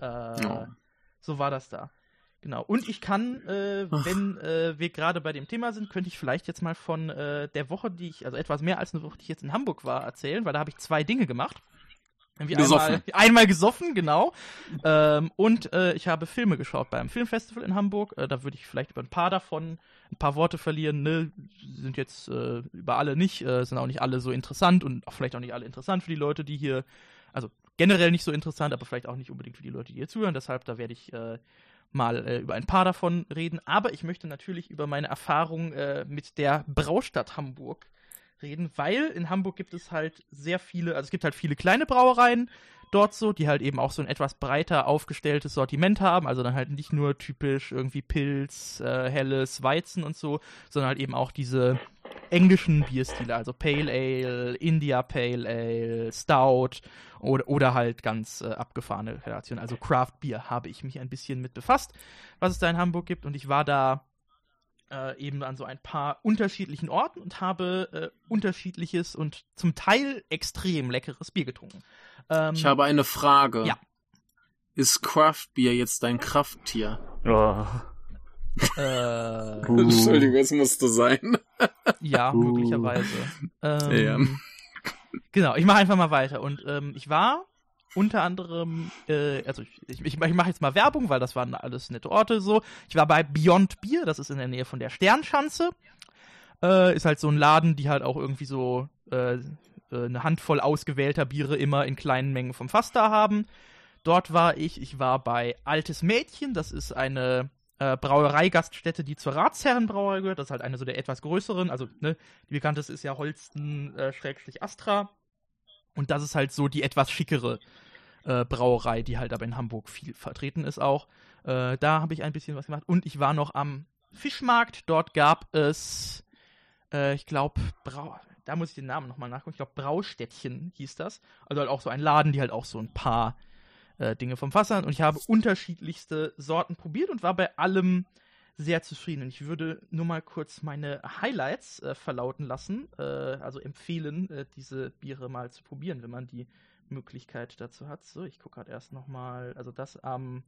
Äh, oh. So war das da. Genau. Und ich kann, äh, wenn äh, wir gerade bei dem Thema sind, könnte ich vielleicht jetzt mal von äh, der Woche, die ich, also etwas mehr als eine Woche, die ich jetzt in Hamburg war, erzählen, weil da habe ich zwei Dinge gemacht. Irgendwie gesoffen. Einmal, einmal gesoffen, genau. Ähm, und äh, ich habe Filme geschaut beim Filmfestival in Hamburg. Äh, da würde ich vielleicht über ein paar davon ein paar Worte verlieren. Ne? Sind jetzt äh, über alle nicht, äh, sind auch nicht alle so interessant und auch vielleicht auch nicht alle interessant für die Leute, die hier, also generell nicht so interessant, aber vielleicht auch nicht unbedingt für die Leute, die hier zuhören. Deshalb, da werde ich äh, mal äh, über ein paar davon reden. Aber ich möchte natürlich über meine Erfahrung äh, mit der Braustadt Hamburg reden, weil in Hamburg gibt es halt sehr viele, also es gibt halt viele kleine Brauereien dort so, die halt eben auch so ein etwas breiter aufgestelltes Sortiment haben, also dann halt nicht nur typisch irgendwie Pilz, äh, helles Weizen und so, sondern halt eben auch diese englischen Bierstile, also Pale Ale, India Pale Ale, Stout oder, oder halt ganz äh, abgefahrene Relationen. Also Craft Beer habe ich mich ein bisschen mit befasst, was es da in Hamburg gibt und ich war da äh, eben an so ein paar unterschiedlichen Orten und habe äh, unterschiedliches und zum Teil extrem leckeres Bier getrunken. Ähm, ich habe eine Frage. Ja. Ist Craft Beer jetzt dein Krafttier? Oh. Äh, Entschuldigung, es musste sein. ja, möglicherweise. Ähm, ja. Genau, ich mache einfach mal weiter. Und ähm, ich war unter anderem, äh, also ich, ich, ich mache jetzt mal Werbung, weil das waren alles nette Orte so. Ich war bei Beyond Beer, das ist in der Nähe von der Sternschanze. Äh, ist halt so ein Laden, die halt auch irgendwie so äh, äh eine Handvoll ausgewählter Biere immer in kleinen Mengen vom Fass da haben. Dort war ich, ich war bei Altes Mädchen, das ist eine äh, Brauereigaststätte, die zur Ratsherrenbrauerei gehört. Das ist halt eine so der etwas größeren, also ne, die bekannteste ist ja Holsten äh, Schrägstrich Astra. Und das ist halt so die etwas schickere äh, Brauerei, die halt aber in Hamburg viel vertreten ist auch. Äh, da habe ich ein bisschen was gemacht. Und ich war noch am Fischmarkt. Dort gab es, äh, ich glaube, da muss ich den Namen nochmal nachgucken. Ich glaube, Braustädtchen hieß das. Also halt auch so ein Laden, die halt auch so ein paar äh, Dinge vom Wasser haben. Und ich habe unterschiedlichste Sorten probiert und war bei allem sehr zufrieden. Und ich würde nur mal kurz meine Highlights äh, verlauten lassen, äh, also empfehlen, äh, diese Biere mal zu probieren, wenn man die Möglichkeit dazu hat. So, ich gucke gerade erst noch mal, also das am, ähm,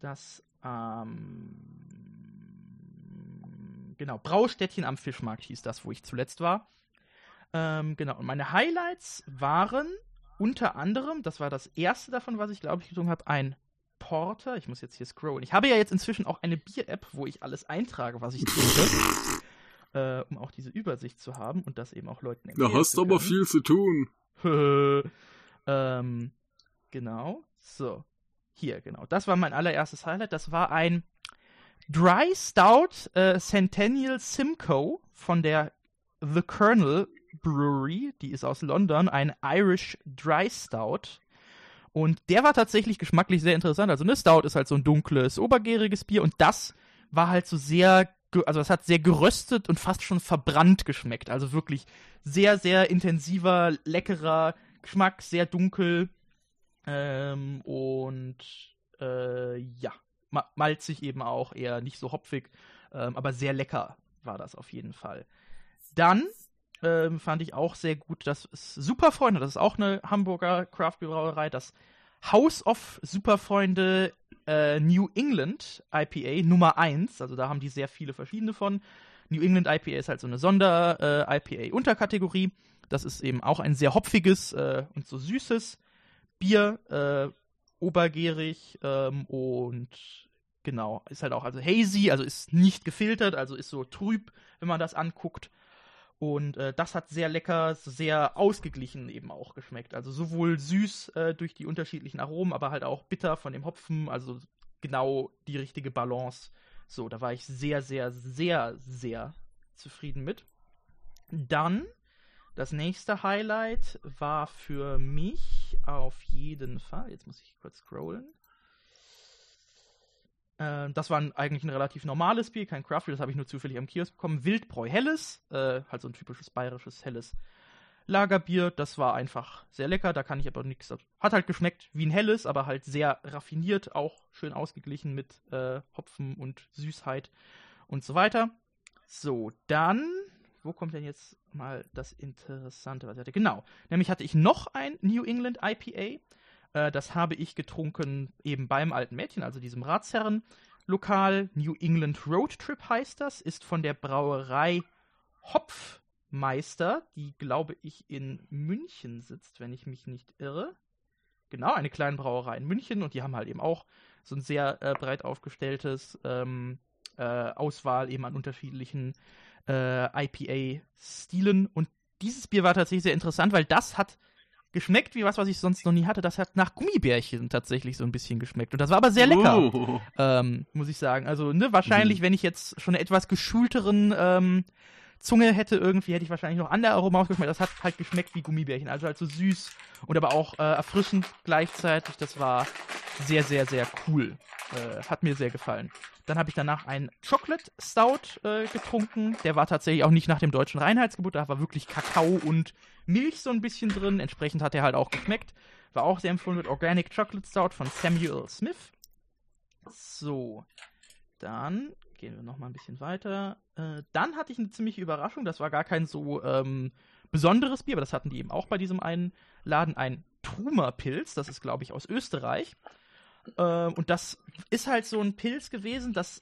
das am, ähm, genau, Braustädtchen am Fischmarkt hieß das, wo ich zuletzt war. Ähm, genau, und meine Highlights waren unter anderem, das war das erste davon, was ich glaube ich getrunken habe, ein Porter. Ich muss jetzt hier scrollen. Ich habe ja jetzt inzwischen auch eine Bier-App, wo ich alles eintrage, was ich trinke. äh, um auch diese Übersicht zu haben und das eben auch Leuten empfehlen Da hast du aber viel zu tun. ähm, genau. So. Hier, genau. Das war mein allererstes Highlight. Das war ein Dry Stout äh, Centennial Simcoe von der The Colonel Brewery. Die ist aus London. Ein Irish Dry Stout. Und der war tatsächlich geschmacklich sehr interessant. Also, ne, Stout ist halt so ein dunkles, obergäriges Bier und das war halt so sehr, also das hat sehr geröstet und fast schon verbrannt geschmeckt. Also wirklich sehr, sehr intensiver, leckerer Geschmack, sehr dunkel. Ähm, und äh, ja, malzig eben auch, eher nicht so hopfig, ähm, aber sehr lecker war das auf jeden Fall. Dann ähm, fand ich auch sehr gut. Das ist Superfreunde, das ist auch eine Hamburger Craft Brauerei. Das House of Superfreunde äh, New England IPA Nummer 1. Also da haben die sehr viele verschiedene von. New England IPA ist halt so eine Sonder-IPA-Unterkategorie. Äh, das ist eben auch ein sehr hopfiges äh, und so süßes Bier, äh, obergärig ähm, und genau, ist halt auch also hazy, also ist nicht gefiltert, also ist so trüb, wenn man das anguckt. Und äh, das hat sehr lecker, sehr ausgeglichen eben auch geschmeckt. Also sowohl süß äh, durch die unterschiedlichen Aromen, aber halt auch bitter von dem Hopfen. Also genau die richtige Balance. So, da war ich sehr, sehr, sehr, sehr zufrieden mit. Dann das nächste Highlight war für mich auf jeden Fall. Jetzt muss ich kurz scrollen. Äh, das war ein, eigentlich ein relativ normales Bier, kein Craft das habe ich nur zufällig am Kiosk bekommen. Wildbräu Helles, äh, halt so ein typisches bayerisches helles Lagerbier. Das war einfach sehr lecker, da kann ich aber nichts. Hat halt geschmeckt wie ein helles, aber halt sehr raffiniert, auch schön ausgeglichen mit äh, Hopfen und Süßheit und so weiter. So, dann wo kommt denn jetzt mal das Interessante, was ich hatte? Genau, nämlich hatte ich noch ein New England IPA. Äh, das habe ich getrunken eben beim alten Mädchen, also diesem Ratsherrenlokal. New England Road Trip heißt das, ist von der Brauerei Hopfmeister, die glaube ich in München sitzt, wenn ich mich nicht irre. Genau, eine kleine Brauerei in München und die haben halt eben auch so ein sehr äh, breit aufgestelltes ähm, äh, Auswahl eben an unterschiedlichen äh, IPA-Stilen. Und dieses Bier war tatsächlich sehr interessant, weil das hat geschmeckt wie was, was ich sonst noch nie hatte. Das hat nach Gummibärchen tatsächlich so ein bisschen geschmeckt. Und das war aber sehr lecker, oh. ähm, muss ich sagen. Also, ne, wahrscheinlich, mhm. wenn ich jetzt schon einen etwas geschulteren ähm, Zunge hätte irgendwie, hätte ich wahrscheinlich noch andere Aromen ausgeschmeckt. Das hat halt geschmeckt wie Gummibärchen. Also halt so süß und aber auch äh, erfrischend gleichzeitig. Das war sehr, sehr, sehr cool. Äh, hat mir sehr gefallen. Dann habe ich danach einen Chocolate Stout äh, getrunken. Der war tatsächlich auch nicht nach dem deutschen Reinheitsgebot. Da war wirklich Kakao und Milch so ein bisschen drin. Entsprechend hat er halt auch geschmeckt. War auch sehr empfohlen mit Organic Chocolate Stout von Samuel Smith. So. Dann gehen wir noch mal ein bisschen weiter. Äh, dann hatte ich eine ziemliche Überraschung. Das war gar kein so ähm, besonderes Bier, aber das hatten die eben auch bei diesem einen Laden. Ein Trumer-Pilz. Das ist, glaube ich, aus Österreich. Äh, und das ist halt so ein Pilz gewesen, das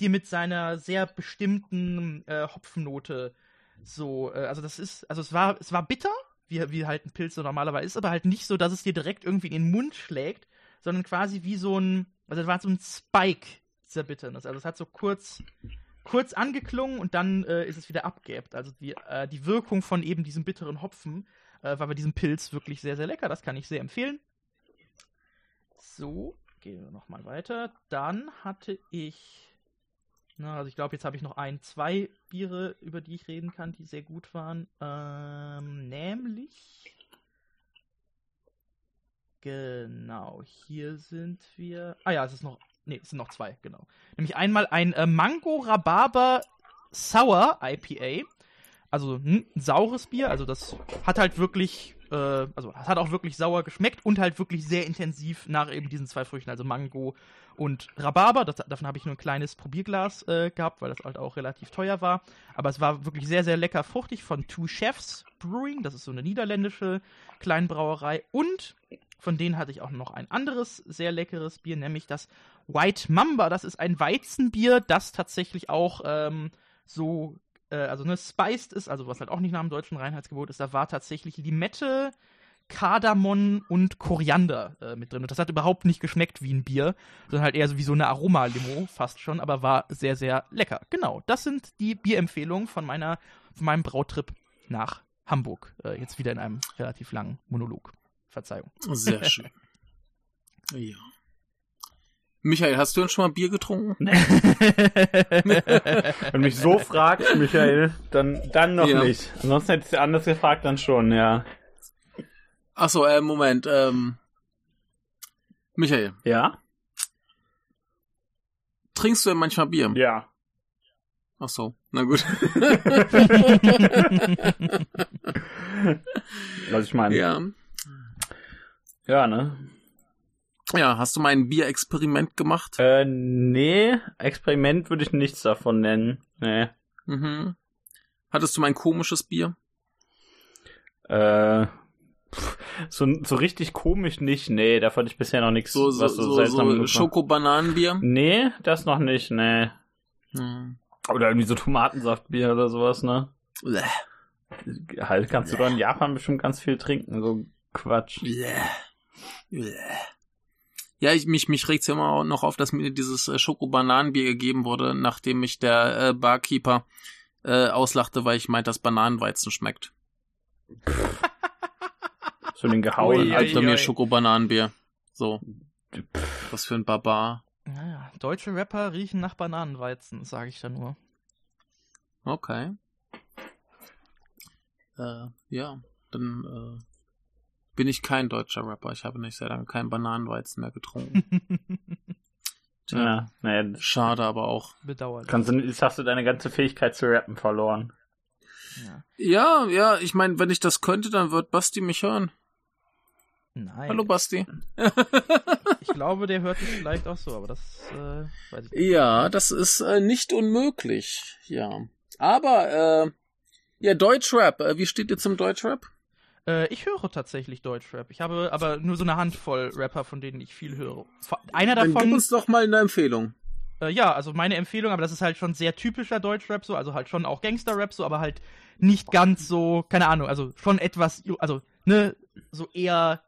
dir mit seiner sehr bestimmten äh, Hopfennote so, äh, also das ist, also es war, es war bitter, wie, wie halt ein Pilz so normalerweise ist, aber halt nicht so, dass es dir direkt irgendwie in den Mund schlägt, sondern quasi wie so ein, also es war so ein Spike dieser Bitternis. Also es hat so kurz, kurz angeklungen und dann äh, ist es wieder abgeebt. Also die, äh, die Wirkung von eben diesem bitteren Hopfen äh, war bei diesem Pilz wirklich sehr, sehr lecker. Das kann ich sehr empfehlen. So, gehen wir nochmal weiter. Dann hatte ich, na, also ich glaube, jetzt habe ich noch ein, zwei Biere, über die ich reden kann, die sehr gut waren. Ähm, nämlich, genau, hier sind wir. Ah ja, es ist noch Nee, es sind noch zwei, genau. Nämlich einmal ein äh, Mango Rhabarber Sour IPA. Also hm, ein saures Bier. Also das hat halt wirklich, äh, also hat auch wirklich sauer geschmeckt und halt wirklich sehr intensiv nach eben diesen zwei Früchten, also Mango und Rhabarber. Das, davon habe ich nur ein kleines Probierglas äh, gehabt, weil das halt auch relativ teuer war. Aber es war wirklich sehr, sehr lecker fruchtig von Two Chefs Brewing. Das ist so eine niederländische Kleinbrauerei. Und von denen hatte ich auch noch ein anderes sehr leckeres Bier, nämlich das White Mamba. Das ist ein Weizenbier, das tatsächlich auch ähm, so, äh, also ne, spiced ist, also was halt auch nicht nach dem deutschen Reinheitsgebot ist. Da war tatsächlich Limette, Kardamom und Koriander äh, mit drin. Und das hat überhaupt nicht geschmeckt wie ein Bier, sondern halt eher so wie so eine Aromalimo, fast schon, aber war sehr, sehr lecker. Genau, das sind die Bierempfehlungen von meiner, von meinem Brautrip nach Hamburg. Äh, jetzt wieder in einem relativ langen Monolog. Verzeihung. Sehr schön. ja. Michael, hast du denn schon mal Bier getrunken? Wenn mich so fragst, Michael, dann, dann noch ja. nicht. Ansonsten hättest du anders gefragt, dann schon, ja. Achso, äh, Moment, ähm. Michael. Ja? Trinkst du denn manchmal Bier? Ja. Ach so, na gut. Was ich meine. Ja. Ja, ne? Ja, hast du mal ein Bierexperiment gemacht? Äh, nee, Experiment würde ich nichts davon nennen. Nee. Mhm. Hattest du mal ein komisches Bier? Äh, so, so richtig komisch nicht, nee, da fand ich bisher noch nichts, so, so, so, so so Schoko-Bananenbier? Nee, das noch nicht, nee. Hm. Oder irgendwie so Tomatensaftbier oder sowas, ne? Bleh. Halt kannst Bleh. du doch in Japan bestimmt ganz viel trinken, so Quatsch. Bleh. Ja, ich, mich, mich regt's ja immer noch auf, dass mir dieses äh, Schoko-Bananenbier gegeben wurde, nachdem mich der äh, Barkeeper äh, auslachte, weil ich meinte, dass Bananenweizen schmeckt. so den gehauen. Also mir Schoko-Bananenbier. So. Was für ein Barbar. Naja, deutsche Rapper riechen nach Bananenweizen, sage ich da nur. Okay. Äh, ja, dann äh, bin ich kein deutscher Rapper. Ich habe nicht sehr lange keinen Bananenweizen mehr getrunken. Tja, ja, naja. Schade, aber auch. Bedauerlich. Kannst du, jetzt hast du deine ganze Fähigkeit zu rappen verloren. Ja, ja, ja ich meine, wenn ich das könnte, dann wird Basti mich hören. Nein. Hallo Basti. ich glaube, der hört dich vielleicht auch so, aber das äh, weiß ich nicht. Ja, das ist äh, nicht unmöglich, ja. Aber äh, Ja, Deutschrap. Äh, wie steht ihr zum Deutschrap? Äh, ich höre tatsächlich Deutschrap. Ich habe aber nur so eine Handvoll Rapper, von denen ich viel höre. Einer davon. Dann gib uns doch mal eine Empfehlung. Äh, ja, also meine Empfehlung, aber das ist halt schon sehr typischer Deutschrap so, also halt schon auch Gangsterrap so, aber halt nicht ganz so, keine Ahnung, also schon etwas, also, ne, so eher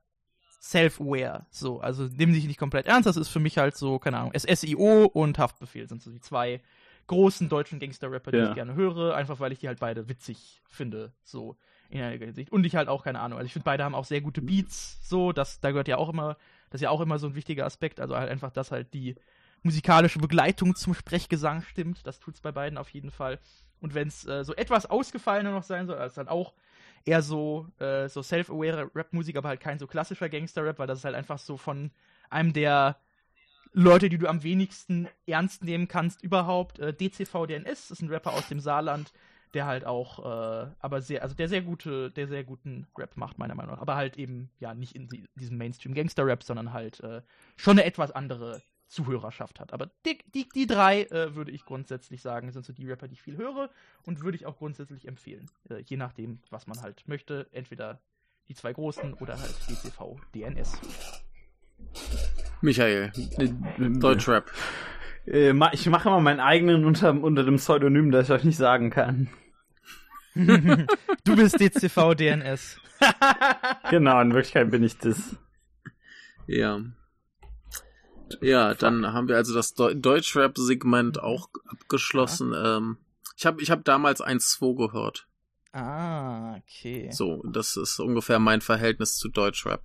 self-aware, so, also nehmen sich nicht komplett ernst, das ist für mich halt so, keine Ahnung, SSIO und Haftbefehl sind so die zwei großen deutschen Gangster-Rapper, die ja. ich gerne höre, einfach weil ich die halt beide witzig finde, so in einiger Hinsicht. Und ich halt auch, keine Ahnung, also ich finde, beide haben auch sehr gute Beats, so, das, da gehört ja auch immer, das ist ja auch immer so ein wichtiger Aspekt, also halt einfach, dass halt die musikalische Begleitung zum Sprechgesang stimmt, das tut's bei beiden auf jeden Fall. Und wenn es äh, so etwas ausgefallener noch sein soll, als dann auch eher so, äh, so self-aware Rap-Musik, aber halt kein so klassischer Gangster-Rap, weil das ist halt einfach so von einem der Leute, die du am wenigsten ernst nehmen kannst überhaupt. Äh, DCV ist ein Rapper aus dem Saarland, der halt auch, äh, aber sehr, also der sehr gute, der sehr guten Rap macht, meiner Meinung nach. Aber halt eben, ja, nicht in diesem Mainstream-Gangster-Rap, sondern halt äh, schon eine etwas andere Zuhörerschaft hat. Aber die, die, die drei äh, würde ich grundsätzlich sagen, sind so die Rapper, die ich viel höre und würde ich auch grundsätzlich empfehlen. Äh, je nachdem, was man halt möchte. Entweder die zwei großen oder halt DCV, DNS. Michael, Deutschrap. Äh, ich mache mal meinen eigenen unter, unter dem Pseudonym, das ich euch nicht sagen kann. du bist DCV DNS. genau, in Wirklichkeit bin ich das. Ja. Ja, dann haben wir also das Deutschrap-Segment auch abgeschlossen. Ja. Ähm, ich habe ich hab damals 1-2 gehört. Ah, okay. So, das ist ungefähr mein Verhältnis zu Deutschrap.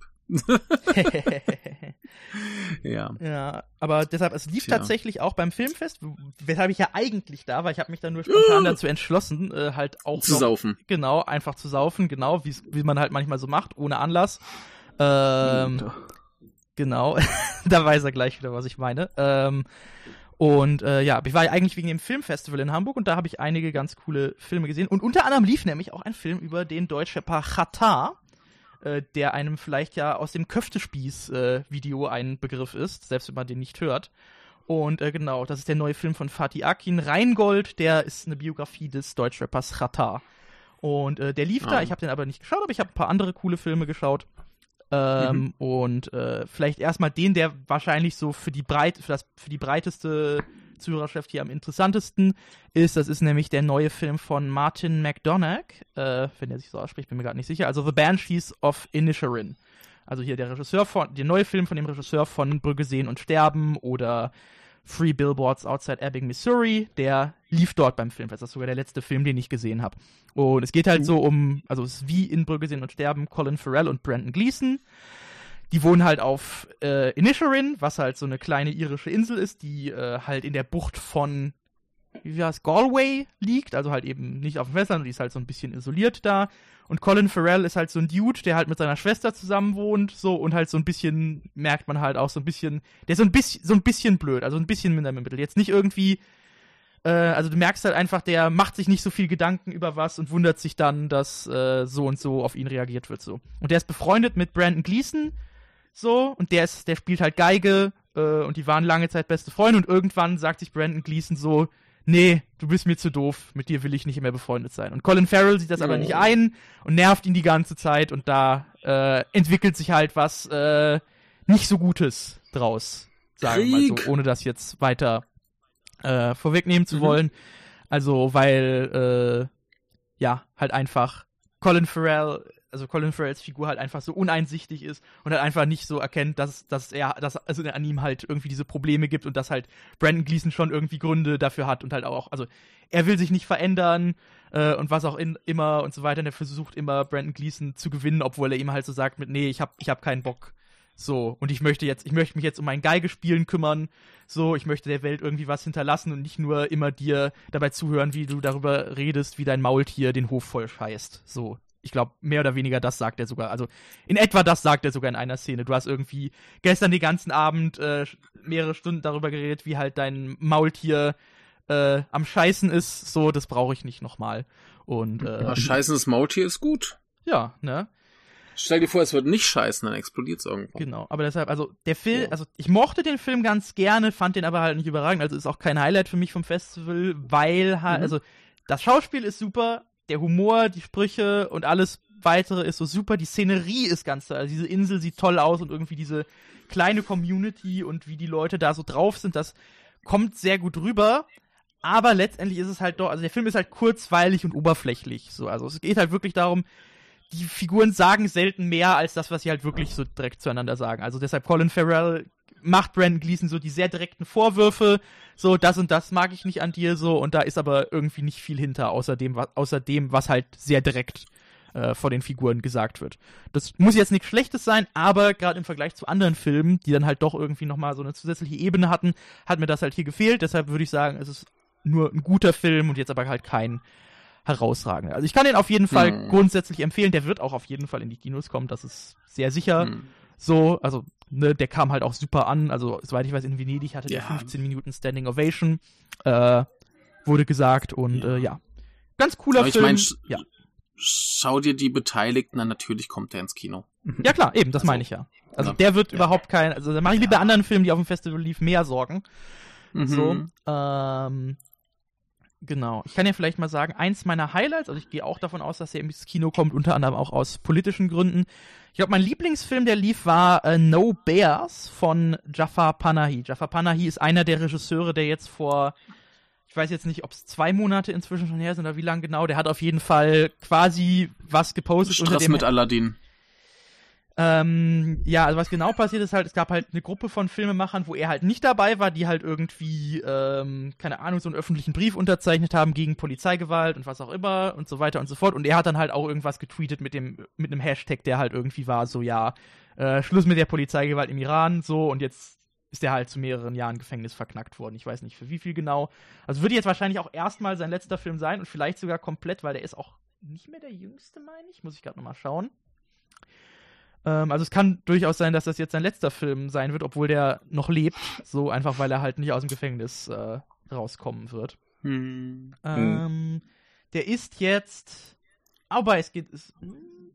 Ja. Ja, aber deshalb, es lief Tja. tatsächlich auch beim Filmfest, weshalb ich ja eigentlich da war. Ich habe mich dann nur spontan dazu entschlossen, äh, halt auch zu noch, saufen. Genau, einfach zu saufen, genau, wie man halt manchmal so macht, ohne Anlass. Ähm, Genau, da weiß er gleich wieder, was ich meine. Ähm, und äh, ja, ich war ja eigentlich wegen dem Filmfestival in Hamburg und da habe ich einige ganz coole Filme gesehen. Und unter anderem lief nämlich auch ein Film über den Deutschrapper Chata, äh, der einem vielleicht ja aus dem Köftespieß-Video äh, ein Begriff ist, selbst wenn man den nicht hört. Und äh, genau, das ist der neue Film von Fatih Akin. Rheingold, der ist eine Biografie des Deutschrappers Chata. Und äh, der lief ah. da, ich habe den aber nicht geschaut, aber ich habe ein paar andere coole Filme geschaut. Ähm, mhm. Und äh, vielleicht erstmal den, der wahrscheinlich so für die breit, für das, für die breiteste Zuhörerschaft hier am interessantesten ist. Das ist nämlich der neue Film von Martin McDonagh, äh, wenn er sich so ausspricht, bin mir gerade nicht sicher. Also The Banshees of Inisherin. Also hier der Regisseur von, der neue Film von dem Regisseur von Brügge sehen und sterben oder Free Billboards Outside Ebbing, Missouri. Der lief dort beim Filmfest. Das ist sogar der letzte Film, den ich gesehen habe. Und es geht halt mhm. so um, also es ist wie in Brügge sehen und sterben, Colin Farrell und Brandon Gleason. Die wohnen halt auf äh, Inisherin, was halt so eine kleine irische Insel ist, die äh, halt in der Bucht von wie heißt Galway liegt, also halt eben nicht auf dem Festland, die ist halt so ein bisschen isoliert da. Und Colin Farrell ist halt so ein Dude, der halt mit seiner Schwester zusammen wohnt, so und halt so ein bisschen merkt man halt auch so ein bisschen, der ist so ein bisschen so ein bisschen blöd, also ein bisschen minder Mittel. Jetzt nicht irgendwie äh, also du merkst halt einfach, der macht sich nicht so viel Gedanken über was und wundert sich dann, dass äh, so und so auf ihn reagiert wird so. Und der ist befreundet mit Brandon Gleason, so und der ist der spielt halt Geige äh, und die waren lange Zeit beste Freunde und irgendwann sagt sich Brandon Gleason so nee, du bist mir zu doof, mit dir will ich nicht mehr befreundet sein. Und Colin Farrell sieht das aber nicht ein und nervt ihn die ganze Zeit und da äh, entwickelt sich halt was äh, nicht so Gutes draus, sagen wir mal so, ohne das jetzt weiter äh, vorwegnehmen zu mhm. wollen. Also, weil, äh, ja, halt einfach Colin Farrell also Colin Farrells Figur halt einfach so uneinsichtig ist und halt einfach nicht so erkennt, dass, dass er, dass also an ihm halt irgendwie diese Probleme gibt und dass halt Brandon Gleason schon irgendwie Gründe dafür hat und halt auch, also er will sich nicht verändern äh, und was auch in, immer und so weiter. Und er versucht immer Brandon Gleason zu gewinnen, obwohl er ihm halt so sagt mit, nee, ich hab, ich hab keinen Bock. So, und ich möchte jetzt, ich möchte mich jetzt um mein Geigespielen kümmern. So, ich möchte der Welt irgendwie was hinterlassen und nicht nur immer dir dabei zuhören, wie du darüber redest, wie dein Maultier den Hof voll scheißt. So, ich glaube, mehr oder weniger das sagt er sogar. Also in etwa das sagt er sogar in einer Szene. Du hast irgendwie gestern den ganzen Abend äh, mehrere Stunden darüber geredet, wie halt dein Maultier äh, am Scheißen ist. So, das brauche ich nicht nochmal. Und äh, ja, scheißendes Maultier ist gut. Ja, ne? Stell dir vor, es wird nicht scheißen, dann explodiert es irgendwo. Genau, aber deshalb, also der Film, also ich mochte den Film ganz gerne, fand den aber halt nicht überragend. Also ist auch kein Highlight für mich vom Festival, weil halt, mhm. also das Schauspiel ist super, der Humor, die Sprüche und alles weitere ist so super. Die Szenerie ist ganz toll. Also diese Insel sieht toll aus und irgendwie diese kleine Community und wie die Leute da so drauf sind, das kommt sehr gut rüber. Aber letztendlich ist es halt doch, also der Film ist halt kurzweilig und oberflächlich. So, also es geht halt wirklich darum, die Figuren sagen selten mehr als das, was sie halt wirklich so direkt zueinander sagen. Also deshalb Colin Farrell macht Brandon Gleason so die sehr direkten Vorwürfe, so das und das mag ich nicht an dir so und da ist aber irgendwie nicht viel hinter, außer dem, was, außer dem, was halt sehr direkt äh, vor den Figuren gesagt wird. Das muss jetzt nichts Schlechtes sein, aber gerade im Vergleich zu anderen Filmen, die dann halt doch irgendwie nochmal so eine zusätzliche Ebene hatten, hat mir das halt hier gefehlt. Deshalb würde ich sagen, es ist nur ein guter Film und jetzt aber halt kein herausragender. Also ich kann den auf jeden Fall hm. grundsätzlich empfehlen. Der wird auch auf jeden Fall in die Kinos kommen. Das ist sehr sicher. Hm. So, also ne, der kam halt auch super an. Also soweit ich weiß, in Venedig hatte ja. der 15 Minuten Standing Ovation, äh, wurde gesagt und ja, äh, ja. ganz cooler aber Film. Ich mein, ja. Schau dir die Beteiligten an. Natürlich kommt der ins Kino. Ja klar, eben, das also, meine ich ja. Also ja. der wird überhaupt kein, also da mache ich lieber anderen Filmen, die auf dem Festival lief, mehr Sorgen. Mhm. So, ähm, Genau. Ich kann ja vielleicht mal sagen, eins meiner Highlights, also ich gehe auch davon aus, dass er ins Kino kommt, unter anderem auch aus politischen Gründen. Ich glaube, mein Lieblingsfilm, der lief, war äh, No Bears von Jafar Panahi. Jafar Panahi ist einer der Regisseure, der jetzt vor, ich weiß jetzt nicht, ob es zwei Monate inzwischen schon her sind oder wie lange genau, der hat auf jeden Fall quasi was gepostet. Stress unter dem, mit Aladdin. Ähm, ja, also was genau passiert ist halt, es gab halt eine Gruppe von Filmemachern, wo er halt nicht dabei war, die halt irgendwie, ähm, keine Ahnung, so einen öffentlichen Brief unterzeichnet haben gegen Polizeigewalt und was auch immer und so weiter und so fort. Und er hat dann halt auch irgendwas getweetet mit dem, mit einem Hashtag, der halt irgendwie war, so ja, äh, Schluss mit der Polizeigewalt im Iran, so und jetzt ist er halt zu mehreren Jahren Gefängnis verknackt worden. Ich weiß nicht für wie viel genau. Also würde jetzt wahrscheinlich auch erstmal sein letzter Film sein und vielleicht sogar komplett, weil der ist auch nicht mehr der jüngste, meine ich. Muss ich gerade nochmal schauen. Ähm, also es kann durchaus sein, dass das jetzt sein letzter Film sein wird, obwohl der noch lebt. So einfach, weil er halt nicht aus dem Gefängnis äh, rauskommen wird. Hm. Ähm, der ist jetzt. Aber es geht. Es,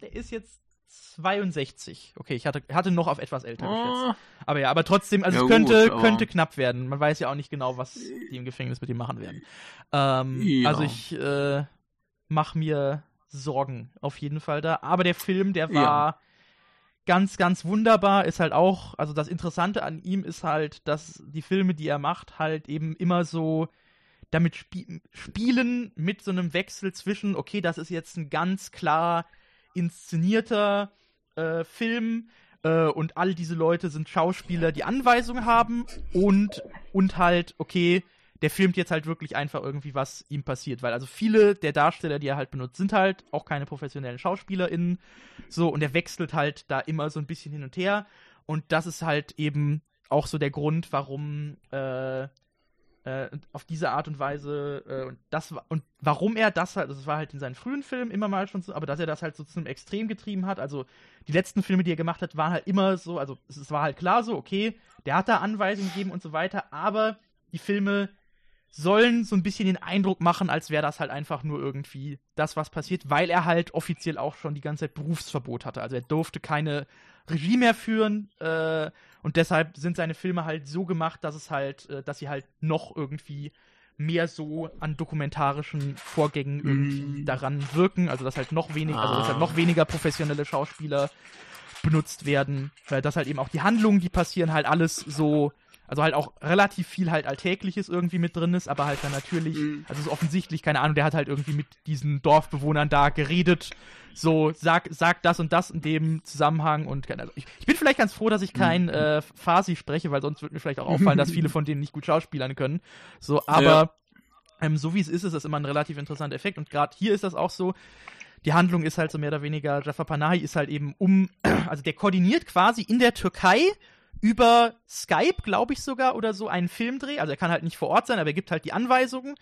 der ist jetzt 62. Okay, ich hatte, hatte noch auf etwas älter oh. Aber ja, aber trotzdem, also ja, es könnte, gut, könnte knapp werden. Man weiß ja auch nicht genau, was die im Gefängnis mit ihm machen werden. Ähm, ja. Also ich äh, mach mir Sorgen auf jeden Fall da. Aber der Film, der war. Ja ganz, ganz wunderbar. Ist halt auch, also das Interessante an ihm ist halt, dass die Filme, die er macht, halt eben immer so damit spie spielen mit so einem Wechsel zwischen, okay, das ist jetzt ein ganz klar inszenierter äh, Film äh, und all diese Leute sind Schauspieler, die Anweisungen haben und, und halt, okay, der filmt jetzt halt wirklich einfach irgendwie, was ihm passiert. Weil also viele der Darsteller, die er halt benutzt, sind halt auch keine professionellen SchauspielerInnen. So, und er wechselt halt da immer so ein bisschen hin und her. Und das ist halt eben auch so der Grund, warum äh, äh, auf diese Art und Weise äh, und das und warum er das halt, das war halt in seinen frühen Filmen immer mal schon so, aber dass er das halt so zu einem Extrem getrieben hat. Also die letzten Filme, die er gemacht hat, waren halt immer so, also es war halt klar so, okay, der hat da Anweisungen gegeben und so weiter, aber die Filme sollen so ein bisschen den Eindruck machen, als wäre das halt einfach nur irgendwie das, was passiert, weil er halt offiziell auch schon die ganze Zeit Berufsverbot hatte. Also er durfte keine Regie mehr führen äh, und deshalb sind seine Filme halt so gemacht, dass es halt, äh, dass sie halt noch irgendwie mehr so an dokumentarischen Vorgängen irgendwie mm. daran wirken, also dass halt noch weniger, also dass halt noch weniger professionelle Schauspieler benutzt werden, weil das halt eben auch die Handlungen, die passieren, halt alles so also halt auch relativ viel halt Alltägliches irgendwie mit drin ist, aber halt dann natürlich, mhm. also ist offensichtlich, keine Ahnung, der hat halt irgendwie mit diesen Dorfbewohnern da geredet, so, sag, sag das und das in dem Zusammenhang und Ahnung. Ich, ich bin vielleicht ganz froh, dass ich kein mhm. äh, Farsi spreche, weil sonst würde mir vielleicht auch auffallen, dass viele von denen nicht gut schauspielern können. So, aber ja. ähm, so wie es ist, ist das immer ein relativ interessanter Effekt und gerade hier ist das auch so, die Handlung ist halt so mehr oder weniger, Jafar Panahi ist halt eben um, also der koordiniert quasi in der Türkei über Skype, glaube ich sogar, oder so einen Filmdreh. Also er kann halt nicht vor Ort sein, aber er gibt halt die Anweisungen.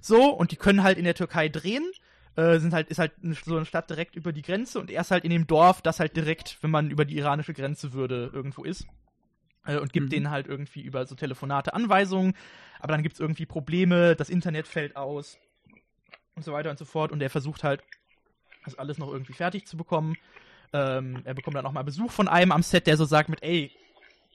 So, und die können halt in der Türkei drehen. Äh, sind halt, ist halt so eine Stadt direkt über die Grenze und er ist halt in dem Dorf, das halt direkt, wenn man über die iranische Grenze würde, irgendwo ist. Äh, und gibt mhm. denen halt irgendwie über so Telefonate Anweisungen. Aber dann gibt es irgendwie Probleme, das Internet fällt aus und so weiter und so fort. Und er versucht halt, das alles noch irgendwie fertig zu bekommen. Ähm, er bekommt dann auch mal Besuch von einem am Set, der so sagt mit, ey,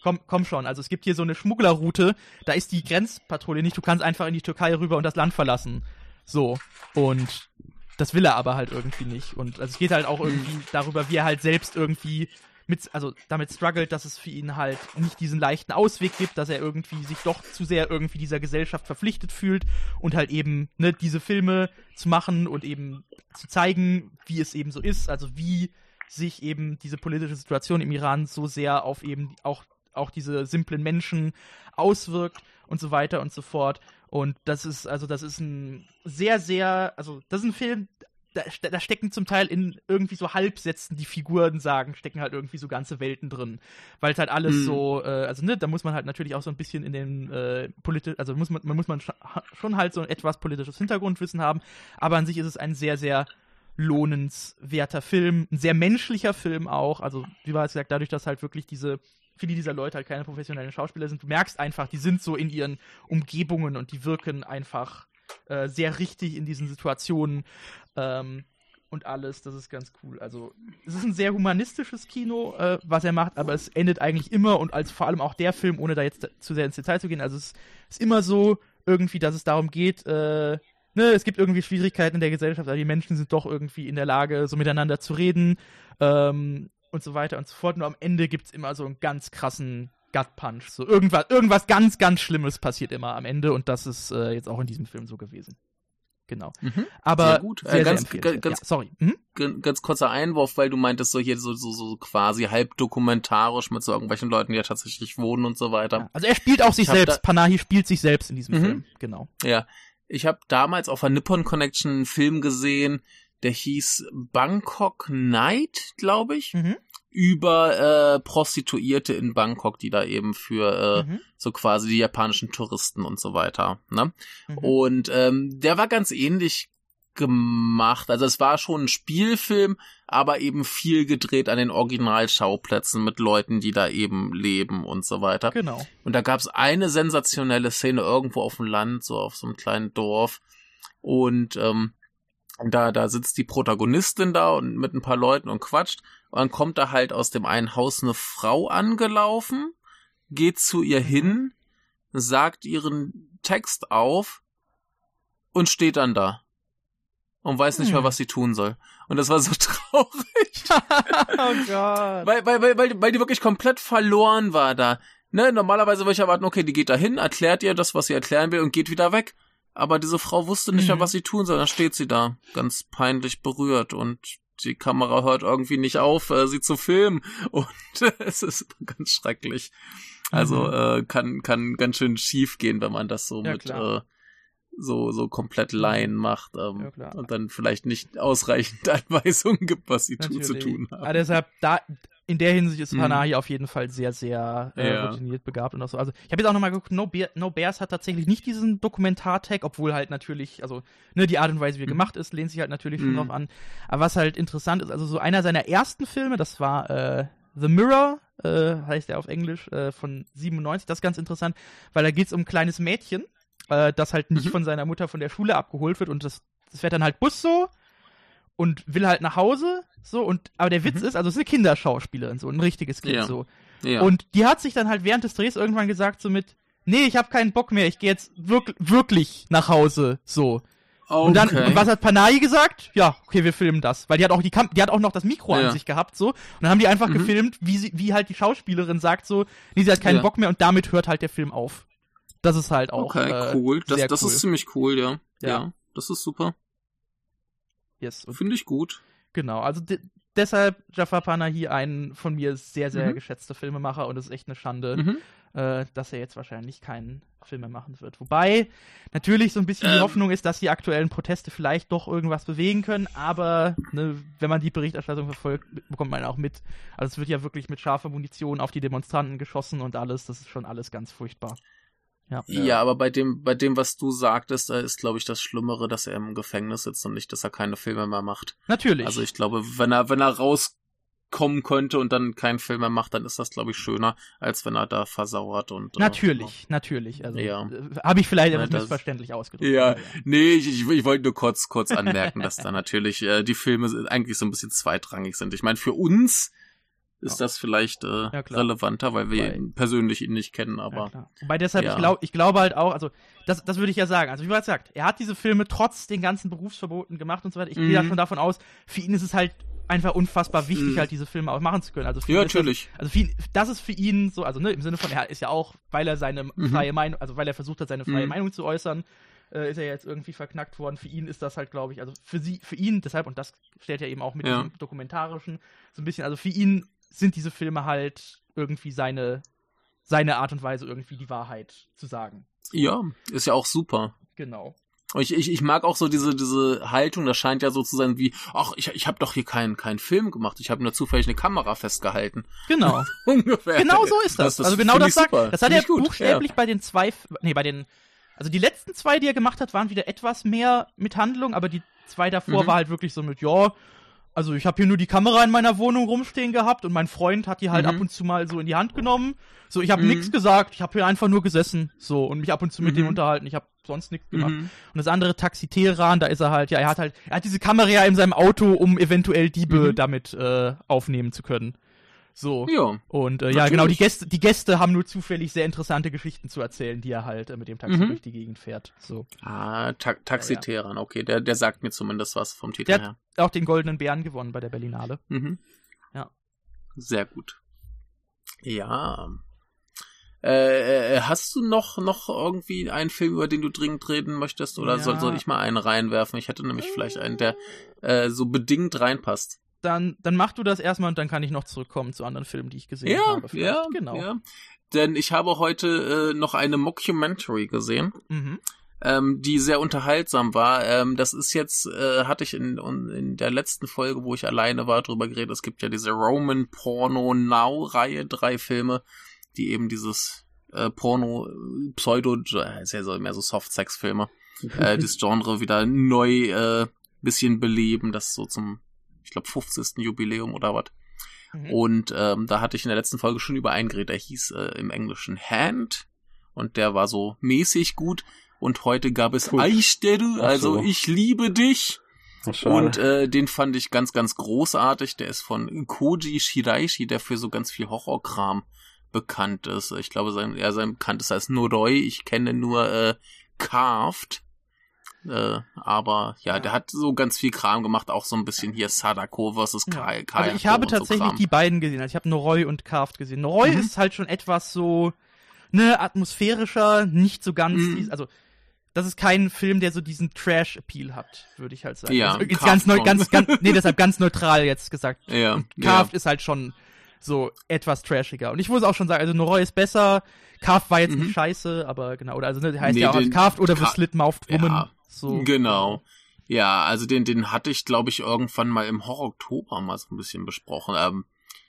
komm, komm schon. Also es gibt hier so eine Schmugglerroute, da ist die Grenzpatrouille nicht, du kannst einfach in die Türkei rüber und das Land verlassen. So. Und das will er aber halt irgendwie nicht. Und also es geht halt auch irgendwie darüber, wie er halt selbst irgendwie mit, also damit struggelt, dass es für ihn halt nicht diesen leichten Ausweg gibt, dass er irgendwie sich doch zu sehr irgendwie dieser Gesellschaft verpflichtet fühlt und halt eben, ne, diese Filme zu machen und eben zu zeigen, wie es eben so ist, also wie sich eben diese politische Situation im Iran so sehr auf eben auch, auch diese simplen Menschen auswirkt und so weiter und so fort. Und das ist, also das ist ein sehr, sehr, also das ist ein Film, da, da, stecken zum Teil in irgendwie so Halbsätzen, die Figuren sagen, stecken halt irgendwie so ganze Welten drin. Weil es halt alles mhm. so, äh, also ne, da muss man halt natürlich auch so ein bisschen in den äh, politisch, also muss man, man muss man schon halt so ein etwas politisches Hintergrundwissen haben, aber an sich ist es ein sehr, sehr lohnenswerter Film, ein sehr menschlicher Film auch. Also, wie war es gesagt, dadurch, dass halt wirklich diese viele dieser Leute halt keine professionellen Schauspieler sind, du merkst einfach, die sind so in ihren Umgebungen und die wirken einfach äh, sehr richtig in diesen Situationen ähm, und alles. Das ist ganz cool. Also es ist ein sehr humanistisches Kino, äh, was er macht, aber es endet eigentlich immer und als vor allem auch der Film, ohne da jetzt zu sehr ins Detail zu gehen, also es ist immer so irgendwie, dass es darum geht, äh, ne, es gibt irgendwie Schwierigkeiten in der Gesellschaft, aber die Menschen sind doch irgendwie in der Lage, so miteinander zu reden ähm, und so weiter und so fort. Und am Ende gibt es immer so einen ganz krassen Gut Punch. So irgendwas, irgendwas ganz, ganz Schlimmes passiert immer am Ende und das ist äh, jetzt auch in diesem Film so gewesen. Genau. Mhm. Aber sehr gut. Sehr, äh, ganz, sehr ganz, ja, sorry. Mhm? Ganz kurzer Einwurf, weil du meintest so hier so, so, so quasi halb dokumentarisch mit so irgendwelchen Leuten, die ja tatsächlich wohnen und so weiter. Ja, also er spielt auch sich selbst. Panahi spielt sich selbst in diesem mhm. Film. Genau. Ja. Ich habe damals auf der Nippon Connection einen Film gesehen, der hieß Bangkok Night, glaube ich. Mhm über äh, Prostituierte in Bangkok, die da eben für äh, mhm. so quasi die japanischen Touristen und so weiter. Ne? Mhm. Und ähm, der war ganz ähnlich gemacht. Also es war schon ein Spielfilm, aber eben viel gedreht an den Originalschauplätzen mit Leuten, die da eben leben und so weiter. Genau. Und da gab es eine sensationelle Szene irgendwo auf dem Land, so auf so einem kleinen Dorf. Und ähm, da, da sitzt die Protagonistin da und mit ein paar Leuten und quatscht. Und dann kommt da halt aus dem einen Haus eine Frau angelaufen, geht zu ihr hin, sagt ihren Text auf und steht dann da. Und weiß nicht hm. mehr, was sie tun soll. Und das war so traurig. oh Gott. Weil, weil, weil, weil, weil die wirklich komplett verloren war da. Ne, normalerweise würde ich erwarten, okay, die geht da hin, erklärt ihr das, was sie erklären will und geht wieder weg aber diese Frau wusste nicht mehr, mhm. was sie tun soll. Dann steht sie da, ganz peinlich berührt und die Kamera hört irgendwie nicht auf, äh, sie zu filmen und es ist ganz schrecklich. Also mhm. äh, kann kann ganz schön schief gehen, wenn man das so ja, mit äh, so so komplett Laien macht ähm, ja, und dann vielleicht nicht ausreichend Anweisungen gibt, was sie tu, zu tun haben. Aber deshalb da in der Hinsicht ist Panahi mhm. auf jeden Fall sehr, sehr äh, ja. routiniert begabt und auch so. Also ich habe jetzt auch nochmal geguckt, no, Bear, no, Bears hat tatsächlich nicht diesen Dokumentar-Tag, obwohl halt natürlich, also ne, die Art und Weise, wie er mhm. gemacht ist, lehnt sich halt natürlich schon mhm. drauf an. Aber was halt interessant ist, also so einer seiner ersten Filme, das war äh, The Mirror, äh, heißt er auf Englisch, äh, von 97, das ist ganz interessant, weil da geht es um ein kleines Mädchen, äh, das halt nicht mhm. von seiner Mutter von der Schule abgeholt wird und das, das fährt dann halt Bus so und will halt nach Hause, so, und, aber der Witz mhm. ist, also es ist eine Kinderschauspielerin, so, ein richtiges Kind, ja. so. Ja. Und die hat sich dann halt während des Drehs irgendwann gesagt, so mit, nee, ich habe keinen Bock mehr, ich gehe jetzt wirklich, wirklich nach Hause, so. Okay. Und dann, und was hat Panay gesagt? Ja, okay, wir filmen das. Weil die hat auch die, Kam die hat auch noch das Mikro ja. an sich gehabt, so. Und dann haben die einfach mhm. gefilmt, wie sie, wie halt die Schauspielerin sagt, so, nee, sie hat keinen ja. Bock mehr und damit hört halt der Film auf. Das ist halt auch. Okay, äh, cool. Das, das cool. ist ziemlich cool, ja. ja. ja. das ist super. Yes. Finde ich gut. Genau, also de deshalb Jafar Panahi ein von mir sehr, sehr mhm. geschätzter Filmemacher und es ist echt eine Schande, mhm. äh, dass er jetzt wahrscheinlich keinen Film mehr machen wird. Wobei natürlich so ein bisschen ähm. die Hoffnung ist, dass die aktuellen Proteste vielleicht doch irgendwas bewegen können, aber ne, wenn man die Berichterstattung verfolgt, bekommt man auch mit. Also es wird ja wirklich mit scharfer Munition auf die Demonstranten geschossen und alles, das ist schon alles ganz furchtbar. Ja, ja, aber bei dem, bei dem, was du sagtest, da ist, glaube ich, das Schlimmere, dass er im Gefängnis sitzt und nicht, dass er keine Filme mehr macht. Natürlich. Also ich glaube, wenn er, wenn er rauskommen könnte und dann keinen Film mehr macht, dann ist das, glaube ich, schöner, als wenn er da versauert und. Äh, natürlich, äh, natürlich. Also ja. Äh, habe ich vielleicht etwas ja, missverständlich ausgedrückt. Ja, ja. nee, ich, ich, ich wollte nur kurz, kurz anmerken, dass da natürlich äh, die Filme eigentlich so ein bisschen zweitrangig sind. Ich meine, für uns ist ja. das vielleicht äh, ja, relevanter, weil wir weil, persönlich ihn nicht kennen, aber. Ja, Wobei deshalb, ich, glaub, ich glaube halt auch, also das, das würde ich ja sagen. Also wie bereits gesagt, er hat diese Filme trotz den ganzen Berufsverboten gemacht und so weiter. Ich mhm. gehe ja schon davon aus, für ihn ist es halt einfach unfassbar wichtig, mhm. halt diese Filme auch machen zu können. Also ja, natürlich. Das, also für ihn, das ist für ihn so, also ne, im Sinne von, er ist ja auch, weil er seine mhm. freie Meinung, also weil er versucht hat, seine freie mhm. Meinung zu äußern, äh, ist er jetzt irgendwie verknackt worden. Für ihn ist das halt, glaube ich, also für sie, für ihn, deshalb, und das stellt ja eben auch mit ja. diesem dokumentarischen so ein bisschen, also für ihn sind diese Filme halt irgendwie seine, seine Art und Weise, irgendwie die Wahrheit zu sagen. Ja, ist ja auch super. Genau. Ich, ich, ich mag auch so diese, diese Haltung, das scheint ja so zu sein wie, ach, ich, ich habe doch hier keinen keinen Film gemacht, ich habe nur zufällig eine Kamera festgehalten. Genau. Ungefähr. Genau so ist das. das, das also genau das sagt, das hat er buchstäblich ja. bei den zwei, nee, bei den also die letzten zwei, die er gemacht hat, waren wieder etwas mehr mit Handlung, aber die zwei davor mhm. war halt wirklich so mit, ja, also ich habe hier nur die Kamera in meiner Wohnung rumstehen gehabt und mein Freund hat die halt mhm. ab und zu mal so in die Hand genommen. So, ich habe mhm. nichts gesagt, ich habe hier einfach nur gesessen, so und mich ab und zu mit dem mhm. unterhalten. Ich habe sonst nichts gemacht. Mhm. Und das andere Taxi Teheran, da ist er halt, ja, er hat halt, er hat diese Kamera ja in seinem Auto, um eventuell Diebe mhm. damit äh, aufnehmen zu können. So. Ja. Und äh, ja, genau, die Gäste, die Gäste haben nur zufällig sehr interessante Geschichten zu erzählen, die er halt äh, mit dem Taxi mhm. durch die Gegend fährt. So. Ah, Ta Taxi ja, okay, der, der sagt mir zumindest was vom Titel der her. Hat auch den Goldenen Bären gewonnen bei der Berlinale. Mhm. Ja. Sehr gut. Ja. Äh, äh, hast du noch, noch irgendwie einen Film, über den du dringend reden möchtest? Oder ja. soll, soll ich mal einen reinwerfen? Ich hätte nämlich vielleicht einen, der äh, so bedingt reinpasst dann, dann mach du das erstmal und dann kann ich noch zurückkommen zu anderen Filmen, die ich gesehen ja, habe. Vielleicht. Ja, genau. Ja. Denn ich habe heute äh, noch eine Mockumentary gesehen, mhm. ähm, die sehr unterhaltsam war. Ähm, das ist jetzt, äh, hatte ich in, in der letzten Folge, wo ich alleine war, drüber geredet. Es gibt ja diese Roman Porno Now-Reihe, drei Filme, die eben dieses äh, Porno, Pseudo, äh, ist ja so mehr so Soft-Sex-Filme, äh, das Genre wieder neu äh, bisschen beleben, das so zum ich glaube, 50. Jubiläum oder was. Mhm. Und ähm, da hatte ich in der letzten Folge schon über einen geredet, der hieß äh, im Englischen Hand und der war so mäßig gut. Und heute gab es Eichstelle, also so. ich liebe dich. Und äh, den fand ich ganz, ganz großartig. Der ist von Koji Shiraishi, der für so ganz viel Horrorkram bekannt ist. Ich glaube, sein, er sein bekannt ist als Noroi. Ich kenne nur äh, Carved. Äh, aber ja, der hat so ganz viel Kram gemacht, auch so ein bisschen hier Sadako versus Kai. Ja. also ich habe tatsächlich so die beiden gesehen. Also ich habe Noroi und Kraft gesehen. Noroi mhm. ist halt schon etwas so ne atmosphärischer, nicht so ganz, mhm. also das ist kein Film, der so diesen Trash-Appeal hat, würde ich halt sagen. Ja, also, ganz neu, ganz, ganz, nee, deshalb ganz neutral jetzt gesagt. Ja. Carved ja. ist halt schon so etwas trashiger. Und ich muss auch schon sagen, also Noroi ist besser. Carved war jetzt mhm. nicht scheiße, aber genau, oder also ne, heißt nee, ja auch den, Carved oder The Slit Mouthed Woman. Ja. So. Genau. Ja, also den, den hatte ich, glaube ich, irgendwann mal im Horror-Oktober mal so ein bisschen besprochen. Ähm,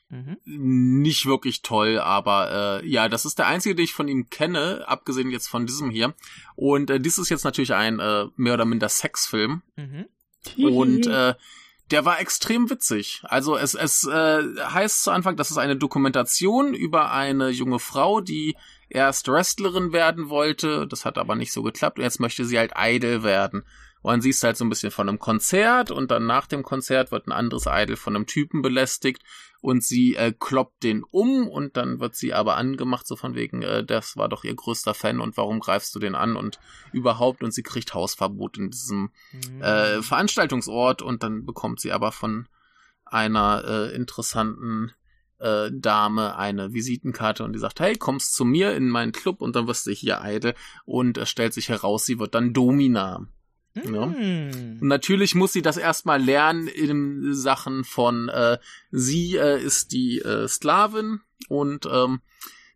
mhm. Nicht wirklich toll, aber äh, ja, das ist der einzige, den ich von ihm kenne, abgesehen jetzt von diesem hier. Und äh, dies ist jetzt natürlich ein äh, mehr oder minder Sexfilm. Mhm. Und äh, der war extrem witzig. Also es, es äh, heißt zu Anfang, das ist eine Dokumentation über eine junge Frau, die erst Wrestlerin werden wollte, das hat aber nicht so geklappt und jetzt möchte sie halt Idol werden. Und dann siehst du halt so ein bisschen von einem Konzert und dann nach dem Konzert wird ein anderes Idol von einem Typen belästigt und sie äh, kloppt den um und dann wird sie aber angemacht, so von wegen, äh, das war doch ihr größter Fan und warum greifst du den an und überhaupt und sie kriegt Hausverbot in diesem äh, mhm. Veranstaltungsort und dann bekommt sie aber von einer äh, interessanten äh, Dame eine Visitenkarte und die sagt, hey, kommst zu mir in meinen Club und dann wirst du hier Eide und es stellt sich heraus, sie wird dann Domina. Ja. Mm. natürlich muss sie das erstmal lernen in Sachen von äh, sie äh, ist die äh, Sklavin und ähm,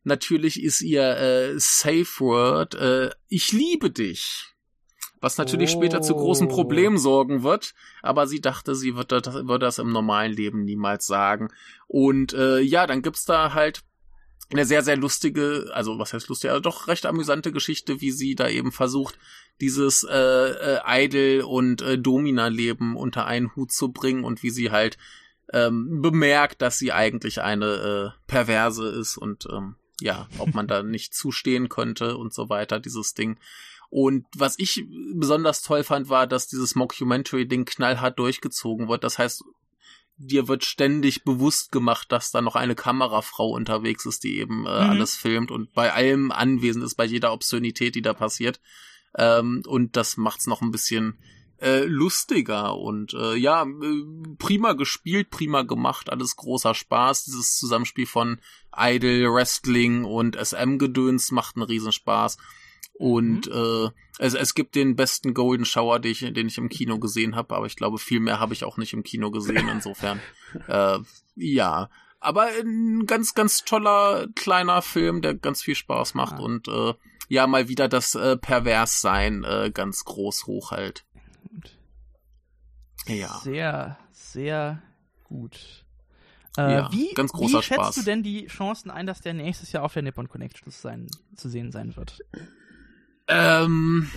natürlich ist ihr äh, Safe Word äh, ich liebe dich. Was natürlich oh. später zu großen Problemen sorgen wird, aber sie dachte, sie wird das, wird das im normalen Leben niemals sagen. Und äh, ja, dann gibt's da halt eine sehr, sehr lustige, also was heißt lustig, also doch recht amüsante Geschichte, wie sie da eben versucht, dieses äh, äh, Idol- und äh, Domina-Leben unter einen Hut zu bringen und wie sie halt ähm, bemerkt, dass sie eigentlich eine äh, Perverse ist und ähm, ja, ob man da nicht zustehen könnte und so weiter, dieses Ding. Und was ich besonders toll fand, war, dass dieses Mockumentary-Ding knallhart durchgezogen wird. Das heißt, dir wird ständig bewusst gemacht, dass da noch eine Kamerafrau unterwegs ist, die eben äh, mhm. alles filmt und bei allem anwesend ist, bei jeder Obszönität, die da passiert. Ähm, und das macht's noch ein bisschen äh, lustiger und äh, ja, äh, prima gespielt, prima gemacht, alles großer Spaß. Dieses Zusammenspiel von Idol, Wrestling und SM-Gedöns macht einen Riesenspaß. Und mhm. äh, es, es gibt den besten Golden Shower, den ich, den ich im Kino gesehen habe, aber ich glaube, viel mehr habe ich auch nicht im Kino gesehen. Insofern, äh, ja. Aber ein ganz, ganz toller kleiner Film, der ganz viel Spaß macht ja. und äh, ja, mal wieder das äh, Perverssein äh, ganz groß hochhält. Ja. Sehr, sehr gut. Äh, ja, wie, ganz großer wie schätzt Spaß. du denn die Chancen ein, dass der nächstes Jahr auf der Nippon Connection sein, zu sehen sein wird? Ähm,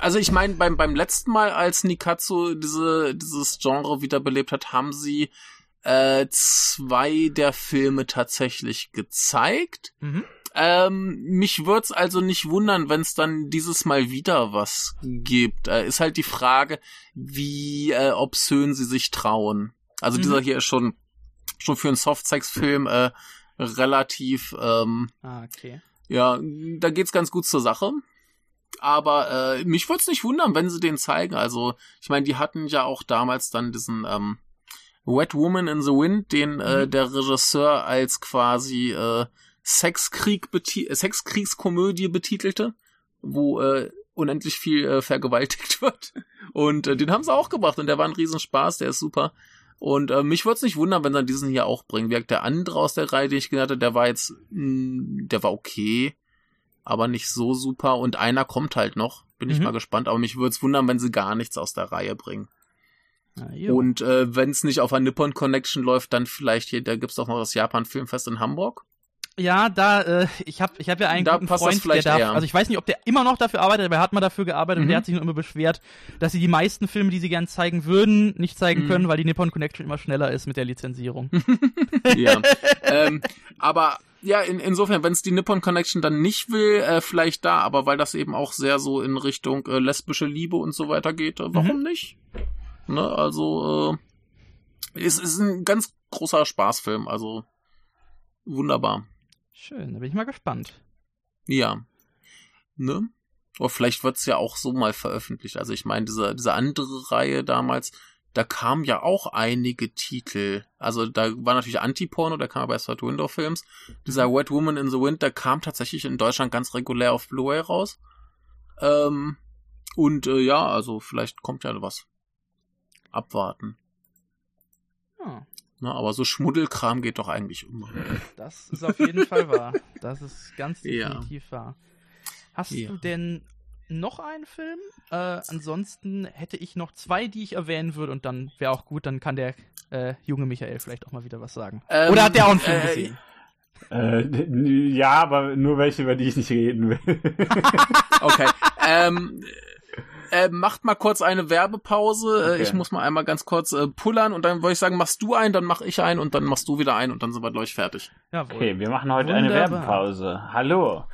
also ich meine, beim, beim letzten Mal, als Nikatsu diese, dieses Genre wiederbelebt hat, haben sie äh, zwei der Filme tatsächlich gezeigt. Mhm. Ähm, mich würd's also nicht wundern, wenn es dann dieses Mal wieder was gibt. Äh, ist halt die Frage, wie äh, obszön sie sich trauen. Also mhm. dieser hier ist schon schon für einen Softsex-Film äh, relativ ähm, ah, okay. Ja, da geht's ganz gut zur Sache. Aber äh, mich würde es nicht wundern, wenn sie den zeigen. Also, ich meine, die hatten ja auch damals dann diesen ähm, Wet Woman in the Wind, den äh, mhm. der Regisseur als quasi äh, Sexkrieg beti Sexkriegskomödie betitelte, wo äh, unendlich viel äh, vergewaltigt wird. Und äh, den haben sie auch gebracht und der war ein Riesenspaß, der ist super. Und äh, mich würde es nicht wundern, wenn sie diesen hier auch bringen. Wie der andere aus der Reihe, den ich genannt habe, der war jetzt, mh, hm, der war okay, aber nicht so super. Und einer kommt halt noch. Bin mhm. ich mal gespannt. Aber mich würde es wundern, wenn sie gar nichts aus der Reihe bringen. Ah, und äh, wenn es nicht auf einer Nippon Connection läuft, dann vielleicht hier, da gibt's doch noch das Japan Filmfest in Hamburg. Ja, da, äh, ich habe ich hab ja einen da guten Freund, der darf, eher. also ich weiß nicht, ob der immer noch dafür arbeitet, aber er hat mal dafür gearbeitet mhm. und der hat sich nur immer beschwert, dass sie die meisten Filme, die sie gern zeigen würden, nicht zeigen mhm. können, weil die Nippon Connection immer schneller ist mit der Lizenzierung. ja, ähm, aber ja, in, insofern, wenn es die Nippon Connection dann nicht will, äh, vielleicht da, aber weil das eben auch sehr so in Richtung äh, lesbische Liebe und so weiter geht, äh, warum mhm. nicht? Ne, also, äh, es ist ein ganz großer Spaßfilm, also wunderbar. Schön, da bin ich mal gespannt. Ja. Ne? Oder vielleicht wird's ja auch so mal veröffentlicht. Also ich meine, diese, diese andere Reihe damals, da kamen ja auch einige Titel. Also da war natürlich Anti-Porno, der kam bei South Window Films. Dieser mhm. Wet Woman in the Wind, der kam tatsächlich in Deutschland ganz regulär auf Blu-ray raus. Ähm, und äh, ja, also vielleicht kommt ja was. Abwarten. Ja. Na, aber so Schmuddelkram geht doch eigentlich immer. Das ist auf jeden Fall wahr. Das ist ganz definitiv ja. wahr. Hast ja. du denn noch einen Film? Äh, ansonsten hätte ich noch zwei, die ich erwähnen würde und dann wäre auch gut, dann kann der äh, junge Michael vielleicht auch mal wieder was sagen. Ähm, Oder hat der auch einen Film äh, gesehen? Äh, ja, aber nur welche, über die ich nicht reden will. okay. Ähm, äh, macht mal kurz eine Werbepause. Äh, okay. Ich muss mal einmal ganz kurz äh, pullern und dann würde ich sagen, machst du ein, dann mach ich ein und dann machst du wieder ein und dann sind wir gleich fertig. Jawohl. Okay, wir machen heute Wunderbar. eine Werbepause. Hallo.